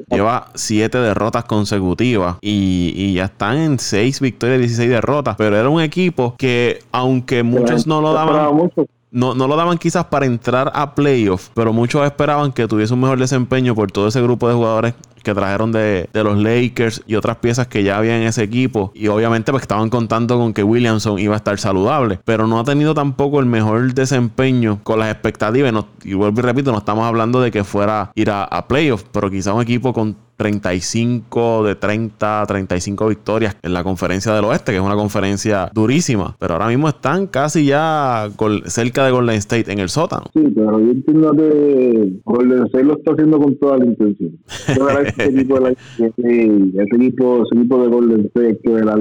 lleva siete derrotas consecutivas y, y, ya están en seis victorias y 16 derrotas. Pero era un equipo que, aunque muchos no lo daban. No, no, lo daban quizás para entrar a playoffs, pero muchos esperaban que tuviese un mejor desempeño por todo ese grupo de jugadores que trajeron de, los Lakers y otras piezas que ya había en ese equipo. Y obviamente pues estaban contando con que Williamson iba a estar saludable. Pero no ha tenido tampoco el mejor desempeño con las expectativas. y vuelvo y repito, no estamos hablando de que fuera ir a, playoffs, pero quizás un equipo con 35 de 30, 35 victorias en la conferencia del oeste, que es una conferencia durísima. Pero ahora mismo están casi ya cerca de Golden State en el sótano. Sí, pero yo entiendo que Golden State lo está haciendo con toda la intención. este equipo, de este equipo, ese equipo de Golden State que la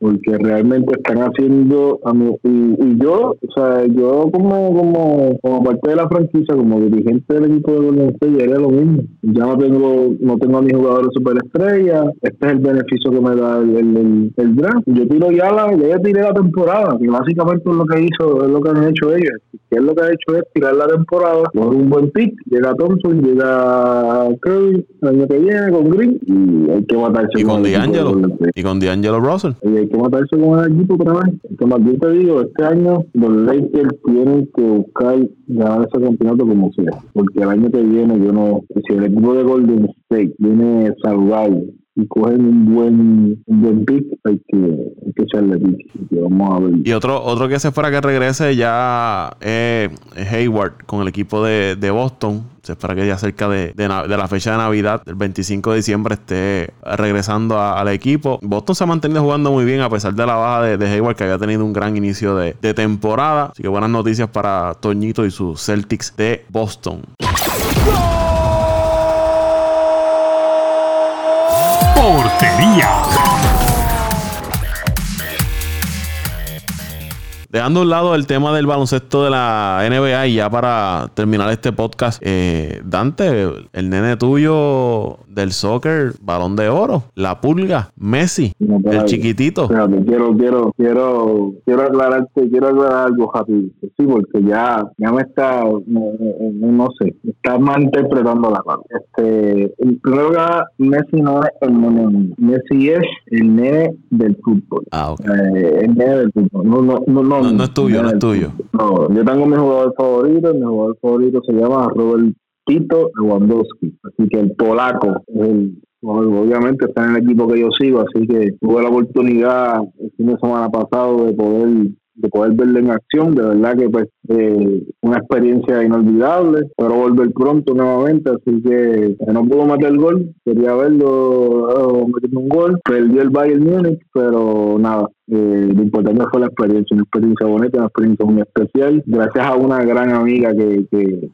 porque realmente están haciendo y, yo, o sea, yo como, como, como parte de la franquicia, como dirigente del equipo de Golden State, haría lo mismo. Ya no tengo, no tengo a mis jugadores superestrella, este es el beneficio que me da el, el, el, draft. Yo tiro ya la, ya tiré la temporada, que básicamente es lo que hizo, es lo que han hecho ellos. Que es lo que ha hecho es tirar la temporada, con un buen pick, llega Thompson, llega Curry, el año que viene con Green, y hay que matarse y con, D'Angelo. Y con D'Angelo Russell. Y hay que matarse con el equipo otra vez. Como yo te digo, este año los Lakers tienen que buscar ganar ese campeonato como sea, porque el año que viene yo no, si el equipo de Golden State viene saludable y cogen un buen, un buen pick, hay que, hay que echarle pick. Y, vamos a ver. y otro, otro que se fuera que regrese ya es Hayward con el equipo de, de Boston. Se espera que ya cerca de, de, la fecha de Navidad, el 25 de diciembre, esté regresando al equipo. Boston se ha mantenido jugando muy bien a pesar de la baja de, de Hayward, que había tenido un gran inicio de, temporada. Así que buenas noticias para Toñito y sus Celtics de Boston. Dejando a un lado el tema del baloncesto de la NBA y ya para terminar este podcast, eh, Dante, el nene tuyo del soccer, balón de oro, la pulga, Messi, el chiquitito. quiero, quiero, quiero, quiero aclararte, quiero aclarar algo rápido. Sí, porque ya, ya me está, no, sé, está mal interpretando la palabra. Este, primero que Messi no es el nene, Messi es el nene del fútbol. Ah, ok. Eh, el nene del fútbol. No, no, no, no, no, es tuyo, no es tuyo. No, yo tengo mi jugador favorito, mi jugador favorito se llama Robert Tito Lewandowski. Así que el polaco obviamente está en el equipo que yo sigo, así que tuve la oportunidad el fin de semana pasado de poder de poder verlo en acción, de verdad que pues eh, una experiencia inolvidable, pero volver pronto nuevamente, así que no pudo meter el gol, quería verlo oh, metiendo un gol, perdió el Bayern Múnich, pero nada, eh, lo importante fue la experiencia, una experiencia bonita, una experiencia muy especial, gracias a una gran amiga que,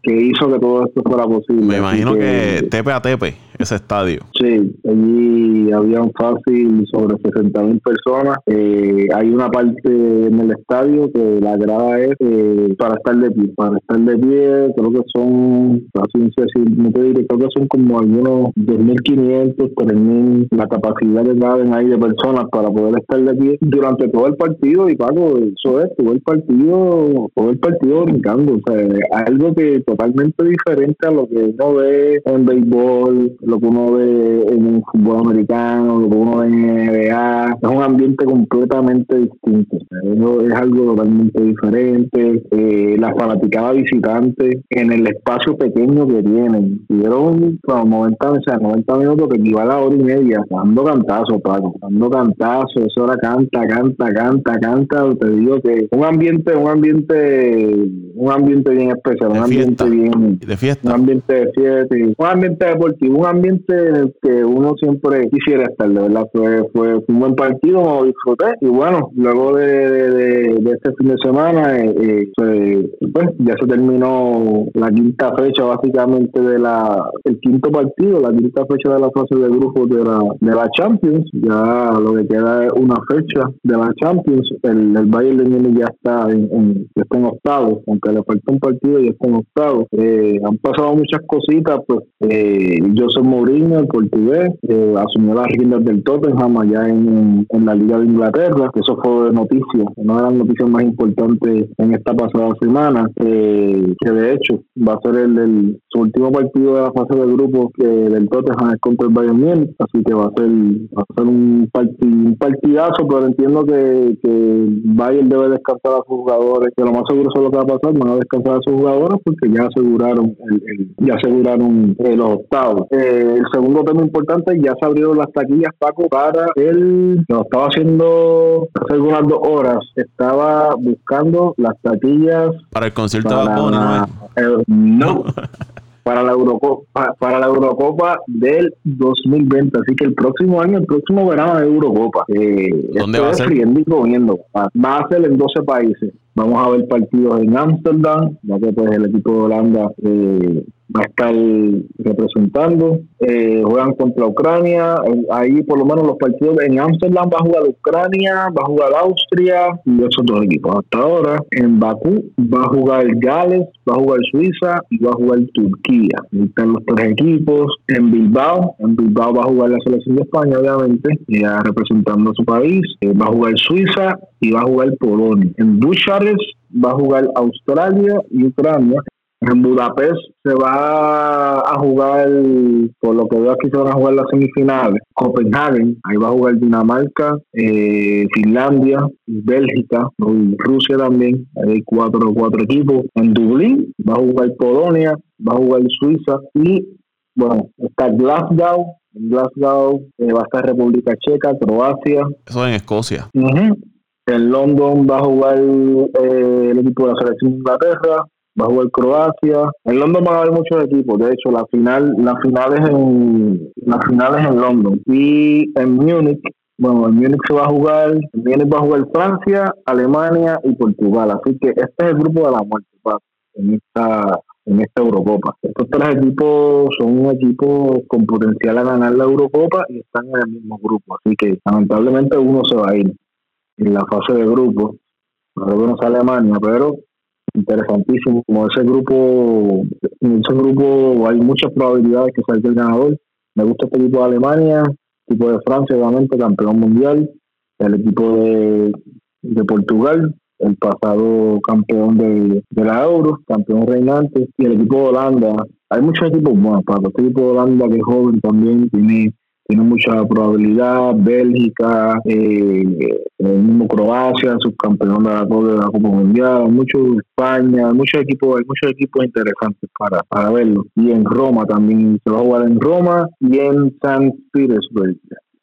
que, hizo que todo esto fuera posible. Me imagino que, tepe a tepe ese estadio. Sí, allí habían fácil sobre 60 mil personas. Eh, hay una parte en el estadio que la grada es eh, para estar de pie. Para estar de pie, creo que son, así no te diré, creo que son como algunos 2.500, 3.000 la capacidad que caben ahí de personas para poder estar de pie durante todo el partido. Y Paco, eso es, todo el partido, todo el partido brincando. O sea, algo que totalmente diferente a lo que uno ve en béisbol, lo que uno ve en fútbol americano, lo que uno ve en NBA. Es un ambiente completamente distinto. Eso es algo totalmente diferente. Eh, la fanaticada visitante en el espacio pequeño que tienen. Tuvieron 90, o sea, 90 minutos que equivale a hora y media, dando cantazo, Paco, dando cantazo, eso era canta, canta, canta, canta. Te digo que un ambiente, un ambiente, un ambiente bien especial, un ambiente bien de fiesta. Un ambiente de fiesta, un ambiente deportivo, un ambiente en el que uno siempre quisiera estar, de verdad. Fue, fue, un buen partido, lo disfruté. Y bueno, luego de, de, este fin de semana, eh, eh, pues, ya se terminó la quinta fecha básicamente de la el quinto partido, la quinta fecha de la fase de grupos de la, de la Champions. Ya lo que queda es una fecha de la Champions. El, el Bayern de Múnich ya está en, en, está en octavo, aunque le falta un partido y está en octavo. Eh, han pasado muchas cositas, pues eh, José Mourinho, el portugués, eh, asumió las riendas del Tottenham allá en, en, la Liga de Inglaterra, eso fue noticia, una de las noticias más importantes en esta pasada semana, eh, que de hecho va a ser el, su último partido de la fase de grupos que del Tottenham es contra el Bayern Múnich, así que va a ser, va a ser un, un partidazo, pero entiendo que, que Bayern debe descansar a sus jugadores, que lo más seguro es lo que va a pasar, van a descansar a sus jugadores porque ya aseguraron ya aseguraron los octavos. Eh, el segundo tema importante, ya se abrieron las taquillas, Paco, para el, lo estaba haciendo hace algunas dos horas, estaba buscando las taquillas para el concierto de Bunny, ¿no? no. para la Eurocopa para la Eurocopa del 2020 así que el próximo año el próximo verano de Eurocopa eh, ¿dónde va a ser? va a ser en 12 países. Vamos a ver partidos en Ámsterdam ya que pues el equipo de Holanda eh, va a estar representando. Eh, juegan contra Ucrania. Ahí, por lo menos, los partidos en Amsterdam va a jugar Ucrania, va a jugar Austria y esos dos equipos. Hasta ahora, en Bakú va a jugar Gales, va a jugar Suiza y va a jugar Turquía. Ahí están los tres equipos. En Bilbao, en Bilbao va a jugar la selección de España, obviamente, ya representando a su país. Eh, va a jugar Suiza y va a jugar Polonia. En Bucharest va a jugar Australia y Ucrania. En Budapest se va a jugar, por lo que veo aquí se van a jugar las semifinales. Copenhagen, ahí va a jugar Dinamarca, eh, Finlandia, Bélgica, Rusia también. Ahí hay cuatro, cuatro equipos. En Dublín va a jugar Polonia, va a jugar Suiza y, bueno, está Glasgow. En Glasgow eh, va a estar República Checa, Croacia. Eso en Escocia. En London va a jugar eh, el equipo de la selección de Inglaterra, va a jugar Croacia. En London van a haber muchos equipos. De hecho, la final, la final es en la final es en London y en Múnich. Bueno, en Múnich se va a jugar, en Múnich va a jugar Francia, Alemania y Portugal. Así que este es el grupo de la muerte en esta en esta Eurocopa. Estos tres equipos son un equipo con potencial a ganar la Eurocopa y están en el mismo grupo. Así que lamentablemente uno se va a ir en la fase de grupo. Creo no sale Alemania, pero interesantísimo. Como ese grupo, en ese grupo hay muchas probabilidades que salga el ganador. Me gusta este equipo de Alemania, equipo de Francia, obviamente, campeón mundial, el equipo de, de Portugal, el pasado campeón de, de la Euro, campeón reinante, y el equipo de Holanda. Hay muchos equipos buenos, para este equipo de Holanda que es joven también, tiene tiene mucha probabilidad. Bélgica, eh, el mismo Croacia, subcampeón de la, de la Copa Mundial, mucho España, muchos equipos, hay muchos equipos interesantes para, para verlo. Y en Roma también se va a jugar en Roma y en San Petersburg.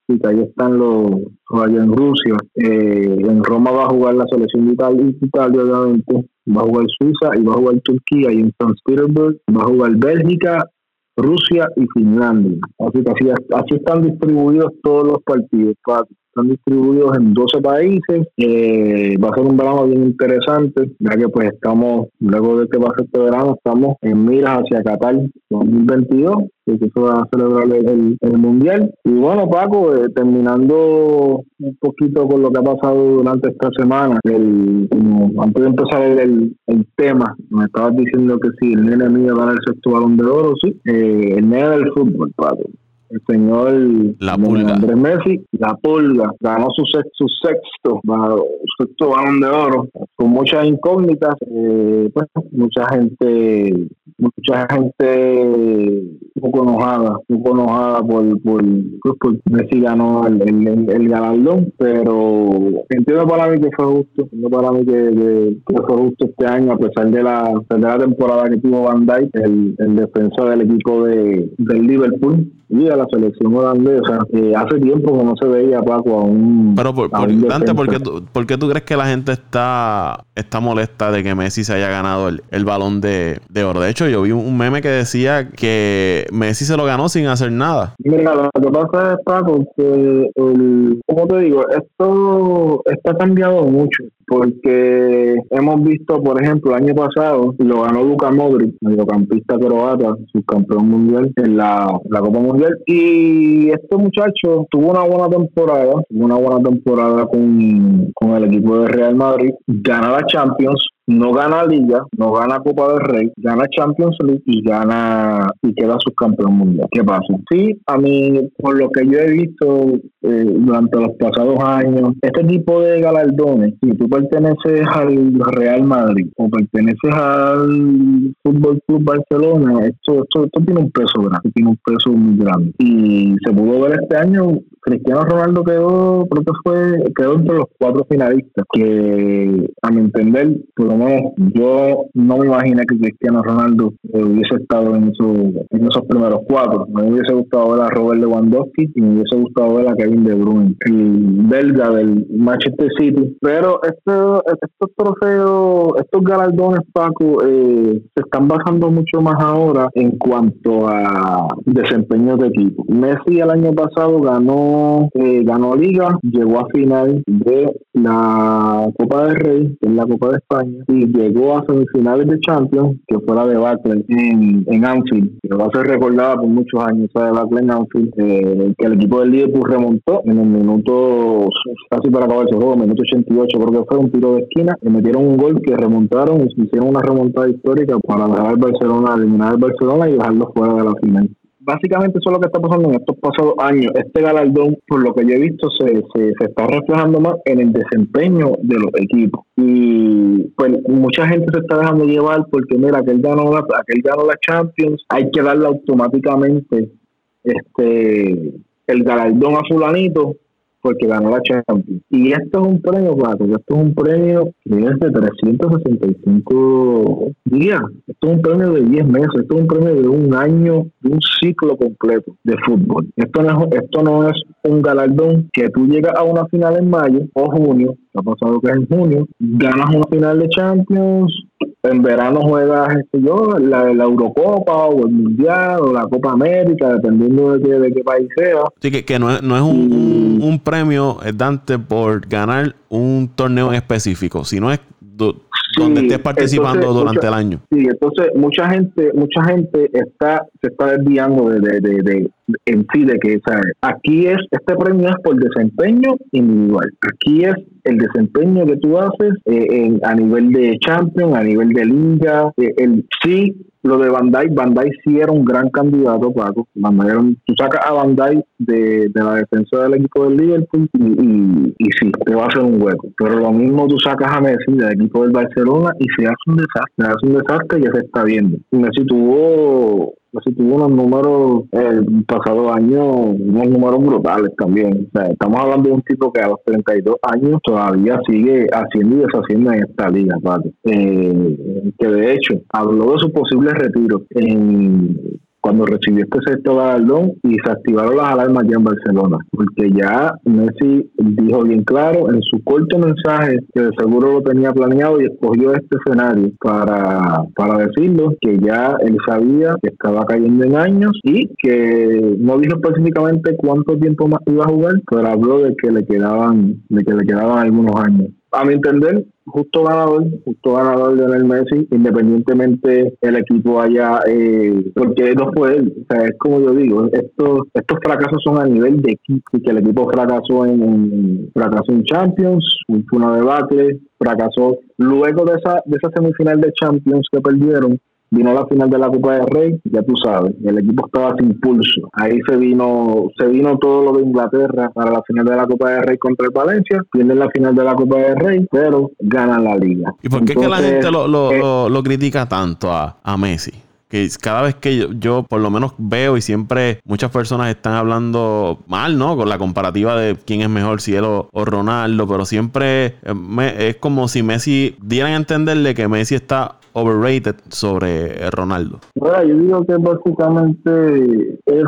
Que ahí están los, allá en Rusia. Eh, en Roma va a jugar la selección de Italia, Italia, obviamente. Va a jugar Suiza y va a jugar Turquía y en San Petersburg. Va a jugar Bélgica Rusia y Finlandia. Así que así, están distribuidos todos los partidos. Distribuidos en 12 países. Eh, va a ser un verano bien interesante, ya que pues estamos, luego de que pase este verano, estamos en miras hacia Qatar 2022 que se va a celebrar el, Mundial. Y bueno, Paco, eh, terminando un poquito con lo que ha pasado durante esta semana, el, antes de empezar el, el, tema, me estabas diciendo que si el nene mío gana el sexto balón de oro, sí, eh, el nene del fútbol, Paco el señor la pulga. Andrés Messi, la pulga, ganó su sexto, sexto, sexto balón de oro, con muchas incógnitas, eh, pues mucha gente, mucha gente un poco enojada, un poco enojada por, por, pues, Messi ganó el, el, galardón, pero entiendo para mí que fue justo, entiendo para mí que, fue justo este año, a pesar de la, de la temporada que tuvo Van Dijk, el, el defensor del equipo de, del Liverpool, y a la selección holandesa. Eh, hace tiempo que no se veía Paco a un. Pero, por, Dante, ¿por qué, tú, ¿por qué, tú, crees que la gente está, está molesta de que Messi se haya ganado el, el balón de, de, oro? De hecho, yo vi un meme que decía que Messi se lo ganó sin hacer nada. Mira, lo que pasa es, Paco, que, el, como te digo, esto está cambiado mucho porque hemos visto, por ejemplo, el año pasado lo ganó Luka Modric, mediocampista croata, subcampeón mundial en la, la Copa Mundial, y este muchacho tuvo una buena temporada, tuvo una buena temporada con, con el equipo de Real Madrid, gana la Champions, no gana Liga, no gana Copa del Rey, gana Champions League y gana y queda subcampeón mundial. ¿Qué pasa? Sí, a mí, por lo que yo he visto eh, durante los pasados años, este tipo de galardones, si tú perteneces al Real Madrid o perteneces al Fútbol Club Barcelona, esto, esto, esto tiene un peso grande, tiene un peso muy grande. Y se pudo ver este año Cristiano Ronaldo quedó, creo que fue, quedó entre los cuatro finalistas, que a mi entender, por menos yo no me imaginé que Cristiano Ronaldo hubiese estado en, en esos primeros cuatro. Me hubiese gustado ver a Robert Lewandowski y me hubiese gustado ver a Kevin De Bruyne, el belga del Manchester City. Pero estos, estos trofeos, estos galardones, Paco, eh, se están basando mucho más ahora en cuanto a desempeño de equipo. Messi el año pasado ganó eh, ganó Liga, llegó a final de la Copa del Rey, que es la Copa de España, y llegó a semifinales de Champions, que fue la debacle en, en Anfield, que va a ser recordada por muchos años esa debacle en Anfield, eh, que el equipo del Liverpool remontó en el minuto, casi para acabar ese juego, minuto 88, creo que fue un tiro de esquina, y metieron un gol que remontaron y hicieron una remontada histórica para dejar al Barcelona, eliminar al Barcelona y dejarlo fuera de la final básicamente eso es lo que está pasando en estos pasados años. Este galardón, por lo que yo he visto, se, se, se, está reflejando más en el desempeño de los equipos. Y pues mucha gente se está dejando llevar porque, mira, aquel ganó la, aquel ganó la Champions, hay que darle automáticamente este el galardón a fulanito porque ganó la Champions. Y esto es un premio, Paco, esto es un premio que es de 365 días. Esto es un premio de 10 meses, esto es un premio de un año, de un ciclo completo de fútbol. Esto no es, esto no es un galardón que tú llegas a una final en mayo o junio, ha pasado que es en junio, ganas una final de Champions, en verano juegas este, yo, la, la, Eurocopa o el Mundial o la Copa América, dependiendo de qué, de qué país sea. Sí, que, que no es, no es un, un, premio, eh, Dante, por ganar un torneo en específico, sino es donde estés participando durante el año. Sí, entonces mucha gente, mucha gente está, se está desviando de, de, de, en sí de que aquí es, este premio es por desempeño individual. Aquí es el desempeño que tú haces eh, en, a nivel de champion, a nivel de liga, eh, el sí lo de Bandai, Bandai sí era un gran candidato, Paco. Bandai tú sacas a Bandai de, de la defensa del equipo del Liverpool y, y, y, sí, te va a hacer un hueco. Pero lo mismo tú sacas a Messi del equipo del Barcelona y se hace un desastre, se hace un desastre y ya se está viendo. Messi tuvo si tuvo unos números el pasado año, unos números brutales también. estamos hablando de un tipo que a los 32 años todavía sigue haciendo y deshaciendo en esta liga, ¿vale? eh, que de hecho habló de su posible retiro en cuando recibió este sexto galardón y se activaron las alarmas ya en Barcelona, porque ya Messi dijo bien claro en su corto mensaje que de seguro lo tenía planeado y escogió este escenario para, para decirlo, que ya él sabía que estaba cayendo en años y que no dijo específicamente cuánto tiempo más iba a jugar, pero habló de que le quedaban, de que le quedaban algunos años a mi entender, justo ganador, justo ganador de Lionel Messi, independientemente el equipo haya, eh, porque no fue él, o sea, es como yo digo, estos estos fracasos son a nivel de equipo, y que el equipo fracasó en, fracasó en Champions, fue una debate, fracasó luego de esa, de esa semifinal de Champions que perdieron, vino la final de la Copa del Rey, ya tú sabes, el equipo estaba sin pulso. Ahí se vino se vino todo lo de Inglaterra para la final de la Copa del Rey contra el Valencia, pierden la final de la Copa del Rey, pero ganan la liga. ¿Y por qué que la gente lo, lo, eh, lo, critica tanto a, a Messi? Que cada vez que yo, por lo menos veo y siempre muchas personas están hablando mal, ¿no? Con la comparativa de quién es mejor, si él o, Ronaldo, pero siempre eh, es como si Messi dieran a entenderle que Messi está overrated sobre Ronaldo? Bueno, yo digo que básicamente es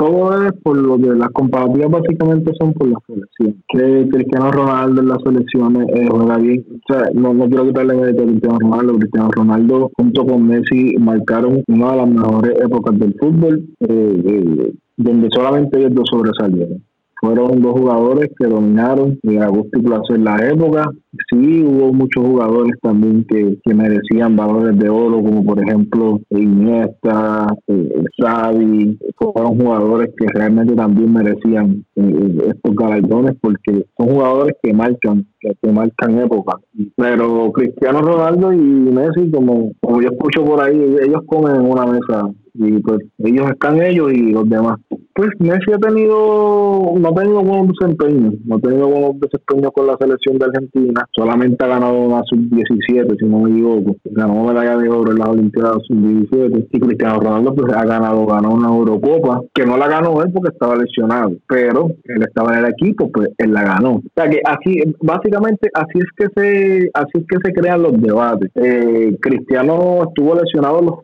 todo es por lo que las comparativas básicamente son por la selección. Que Cristiano Ronaldo en las selecciones eh, juega bien. O sea, no, no quiero quitarle mérito a Cristiano Ronaldo. Cristiano Ronaldo junto con Messi marcaron una de las mejores épocas del fútbol, eh, eh, donde solamente ellos dos sobresalieron fueron dos jugadores que dominaron y Augusto y en la época. Sí, hubo muchos jugadores también que, merecían valores de oro, como por ejemplo Iniesta, eh, Xavi, fueron jugadores que realmente también merecían eh, estos galardones porque son jugadores que marcan que, marcan época. Pero Cristiano Ronaldo y Messi, como, como yo escucho por ahí, ellos comen en una mesa y pues ellos están ellos y los demás. Pues Messi ha tenido, no ha tenido buenos desempeños, no ha tenido buenos desempeños con la selección de Argentina, solamente ha ganado una sub-17, si no me equivoco, ganó medalla de oro en las Olimpiadas sub-17 y Cristiano Ronaldo pues ha ganado, ganó una Eurocopa, que no la ganó él porque estaba lesionado, pero él estaba en el equipo, pues él la ganó. O sea que así, básicamente así es que se, así es que se crean los debates. Eh, Cristiano estuvo lesionado los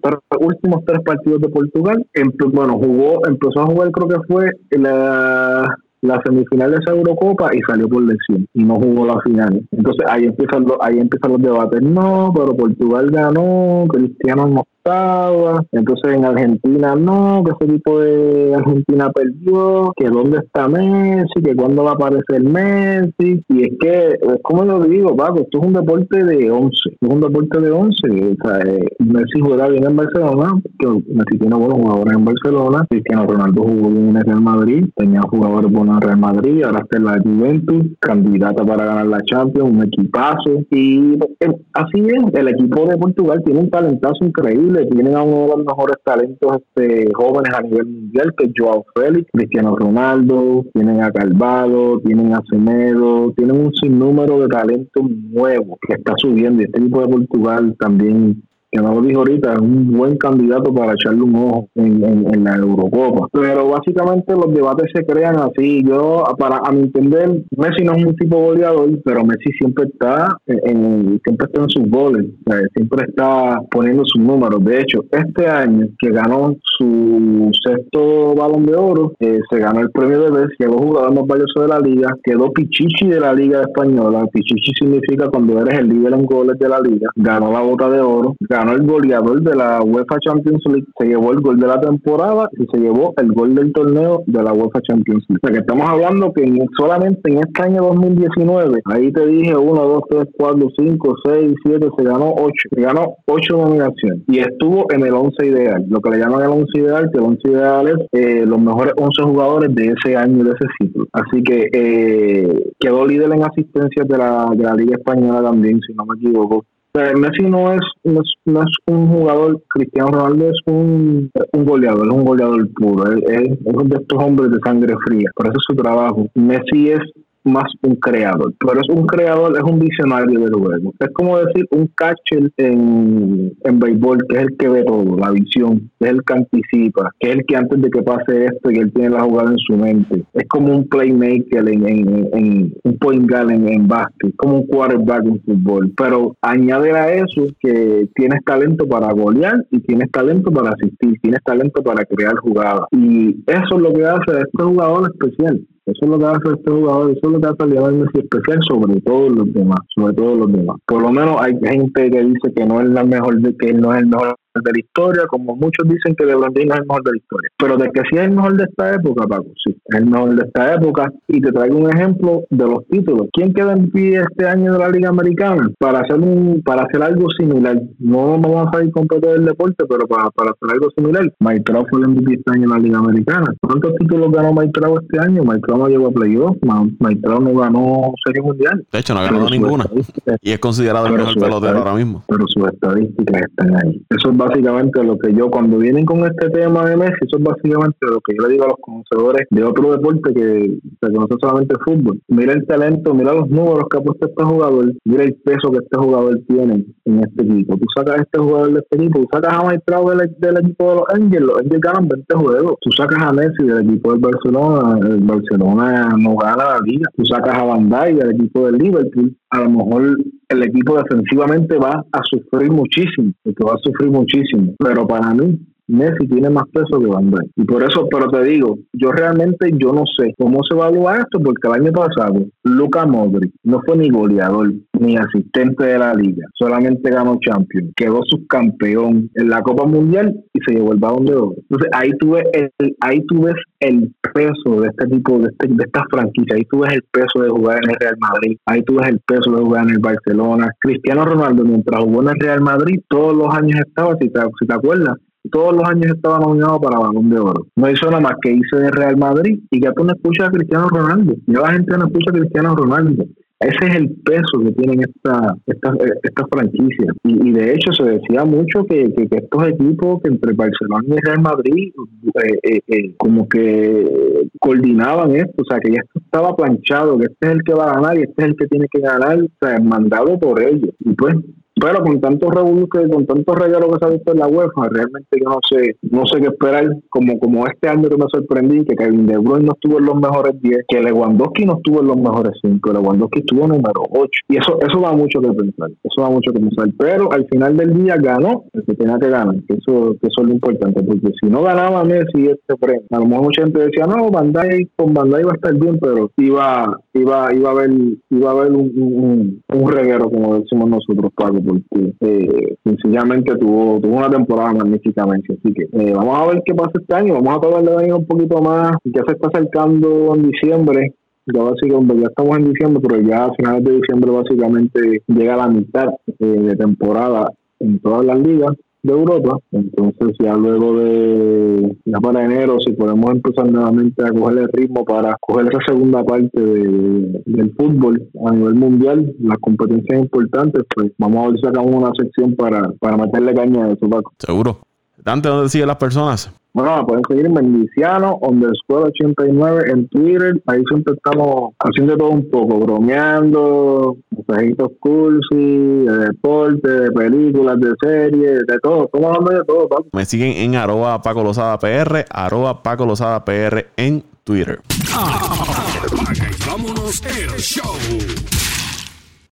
últimos tres partidos de Portugal, bueno, jugó, empezó a jugar creo que fue la, la semifinal de esa Eurocopa y salió por lesión y no jugó la final. Entonces ahí empiezan los, ahí empiezan los debates. No, pero Portugal ganó, Cristiano no entonces en Argentina no, que ese tipo de Argentina perdió, que dónde está Messi, que cuándo va a aparecer Messi, y es que, como yo digo, Paco, esto es un deporte de 11, es un deporte de 11, o sea, eh, Messi juega bien en Barcelona, que Messi tiene buenos jugadores en Barcelona, Cristiano Ronaldo jugó bien en el Real Madrid, tenía jugadores buenos en Real Madrid, ahora está en la Juventus, candidata para ganar la Champions, un equipazo, y eh, así es, el equipo de Portugal tiene un talentazo increíble tienen a uno de los mejores talentos este, jóvenes a nivel mundial, que es Joao Félix, Cristiano Ronaldo, tienen a Calvado, tienen a Semedo, tienen un sinnúmero de talentos nuevos que está subiendo. Este equipo de Portugal también no lo dijo ahorita, es un buen candidato para echarle un ojo en, en, la Eurocopa. Pero básicamente los debates se crean así. Yo, para a mi entender, Messi no es un tipo goleador, pero Messi siempre está en, siempre está en sus goles, siempre está poniendo sus números. De hecho, este año que ganó su sexto balón de oro, eh, se ganó el premio de vez, llegó jugador más valioso de la liga, quedó Pichichi de la liga española. Pichichi significa cuando eres el líder en goles de la liga, ganó la bota de oro, ganó el goleador de la UEFA Champions League, se llevó el gol de la temporada y se llevó el gol del torneo de la UEFA Champions League. O sea que estamos hablando que solamente en este año 2019, ahí te dije 1, 2, 3, 4, 5, 6, 7, se ganó 8, se ganó 8 nominaciones y estuvo en el 11 ideal, lo que le llaman el 11 ideal, que el 11 ideal es eh, los mejores 11 jugadores de ese año y de ese ciclo. Así que eh, quedó líder en asistencias de la, de la Liga Española también, si no me equivoco. Messi no es, no es, un jugador, Cristiano Ronaldo es un, goleador, es un goleador puro, es, es de estos hombres de sangre fría, por eso es su trabajo. Messi es más un creador, pero es un creador, es un visionario del juego. Es como decir un catcher en, en béisbol, que es el que ve todo, la visión, es el que anticipa, que es el que antes de que pase esto y él tiene la jugada en su mente. Es como un playmaker en, en, un point guard en, en básquet, como un quarterback en fútbol. Pero añade a eso que tienes talento para golear y tienes talento para asistir, tienes talento para crear jugadas. Y eso es lo que hace a este jugador especial. Eso es lo que hace este jugador, eso es lo que hace Lionel Messi especial sobre todos los demás, sobre todos los demás. Por lo menos hay gente que dice que no es la mejor, que él no es el mejor de la historia, como muchos dicen que LeBron James es el mejor de la historia. Pero de que sí es el mejor de esta época, Paco, sí, es el mejor de esta época. Y te traigo un ejemplo de los títulos. ¿Quién queda en pie este año de la Liga Americana para hacer un para hacer algo similar? No vamos a salir completo del deporte, pero para, para hacer algo similar. Mike Trout fue el MVP este año en la Liga Americana. ¿Cuántos títulos ganó Mike Trout este año? Mike Trout no llegó a playoff. Mike Trout no ganó Serie Mundial. De hecho, no ganó ninguna. Y es considerado el mejor pelotero ahora mismo. Pero sus estadísticas están ahí. Eso es básicamente lo que yo, cuando vienen con este tema de Messi, eso es básicamente lo que yo le digo a los conocedores de otro deporte que se conoce solamente el fútbol. Mira el talento, mira los números que ha puesto este jugador, mira el peso que este jugador tiene en este equipo. Tú sacas a este jugador de este equipo, tú sacas a Maestrao del, equipo de los Angels, los Angels ganan 20 juegos. Tú sacas a Messi del equipo del Barcelona, el Barcelona no gana la liga. Tú sacas a Bandai del equipo del Liverpool, a lo mejor el equipo defensivamente va a sufrir muchísimo, porque va a sufrir muchísimo. Pero para mí, Messi tiene más peso que Van Y por eso, pero te digo, yo realmente yo no sé cómo se evalúa esto, porque el año pasado Luca Modric no fue ni goleador ni asistente de la liga, solamente ganó Champions, quedó subcampeón en la Copa Mundial y se llevó el balón de oro. Entonces ahí tú ves el, ahí tú ves el peso de este tipo, de, este, de esta franquicia, ahí tú ves el peso de jugar en el Real Madrid, ahí tú ves el peso de jugar en el Barcelona. Cristiano Ronaldo mientras jugó en el Real Madrid todos los años estaba, si te, si te acuerdas, todos los años estaba nominado para Balón de Oro. No hizo nada más que hice de Real Madrid y ya tú no escuchas a Cristiano Ronaldo. Ya la gente no escucha a Cristiano Ronaldo. Ese es el peso que tienen esta, esta, esta franquicia. Y, de hecho se decía mucho que, que, estos equipos, que entre Barcelona y Real Madrid, eh, eh, eh, como que coordinaban esto, o sea, que ya esto estaba planchado, que este es el que va a ganar y este es el que tiene que ganar, o sea, mandado por ellos. Y pues pero con tantos revoluciones, con tantos regalos que se ha visto en la UEFA, realmente yo no sé, no sé qué esperar. Como, como este año que me sorprendí, que Kevin De Bruyne no estuvo en los mejores 10, que Lewandowski no estuvo en los mejores 5, Lewandowski estuvo número 8. Y eso, eso da mucho que pensar, eso da mucho que pensar. Pero al final del día ganó el que tenía que ganar, eso, eso es lo importante, porque si no ganaba Messi este premio, a lo mejor mucha gente decía, no, Bandai, con Bandai va a estar bien, pero iba, iba, iba a haber, iba a haber un, un, un reguero, como decimos nosotros, Paco porque eh, sencillamente tuvo, tuvo una temporada magníficamente. Así que eh, vamos a ver qué pasa este año. Vamos a tratar de venir un poquito más. Ya se está acercando en diciembre. Ya, básicamente, ya estamos en diciembre, pero ya a finales de diciembre básicamente llega la mitad eh, de temporada en todas las ligas de Europa. Entonces ya luego de, ya para enero, si podemos empezar nuevamente a coger el ritmo para coger esa segunda parte del fútbol a nivel mundial, las competencias importantes, pues vamos a ver si sacamos una sección para, para meterle caña a eso. Seguro. Dante, ¿dónde siguen las personas? Bueno, me pueden seguir en Mendiciano, underscore 89 en Twitter. Ahí siempre estamos haciendo todo un poco, bromeando, mensajitos cursi, de deporte, de películas, de series, de todo. Estamos hablando de todo, Paco. Me siguen en arroba Paco Lozada PR, arroba Paco Lozada PR en Twitter. Ah, vámonos el show.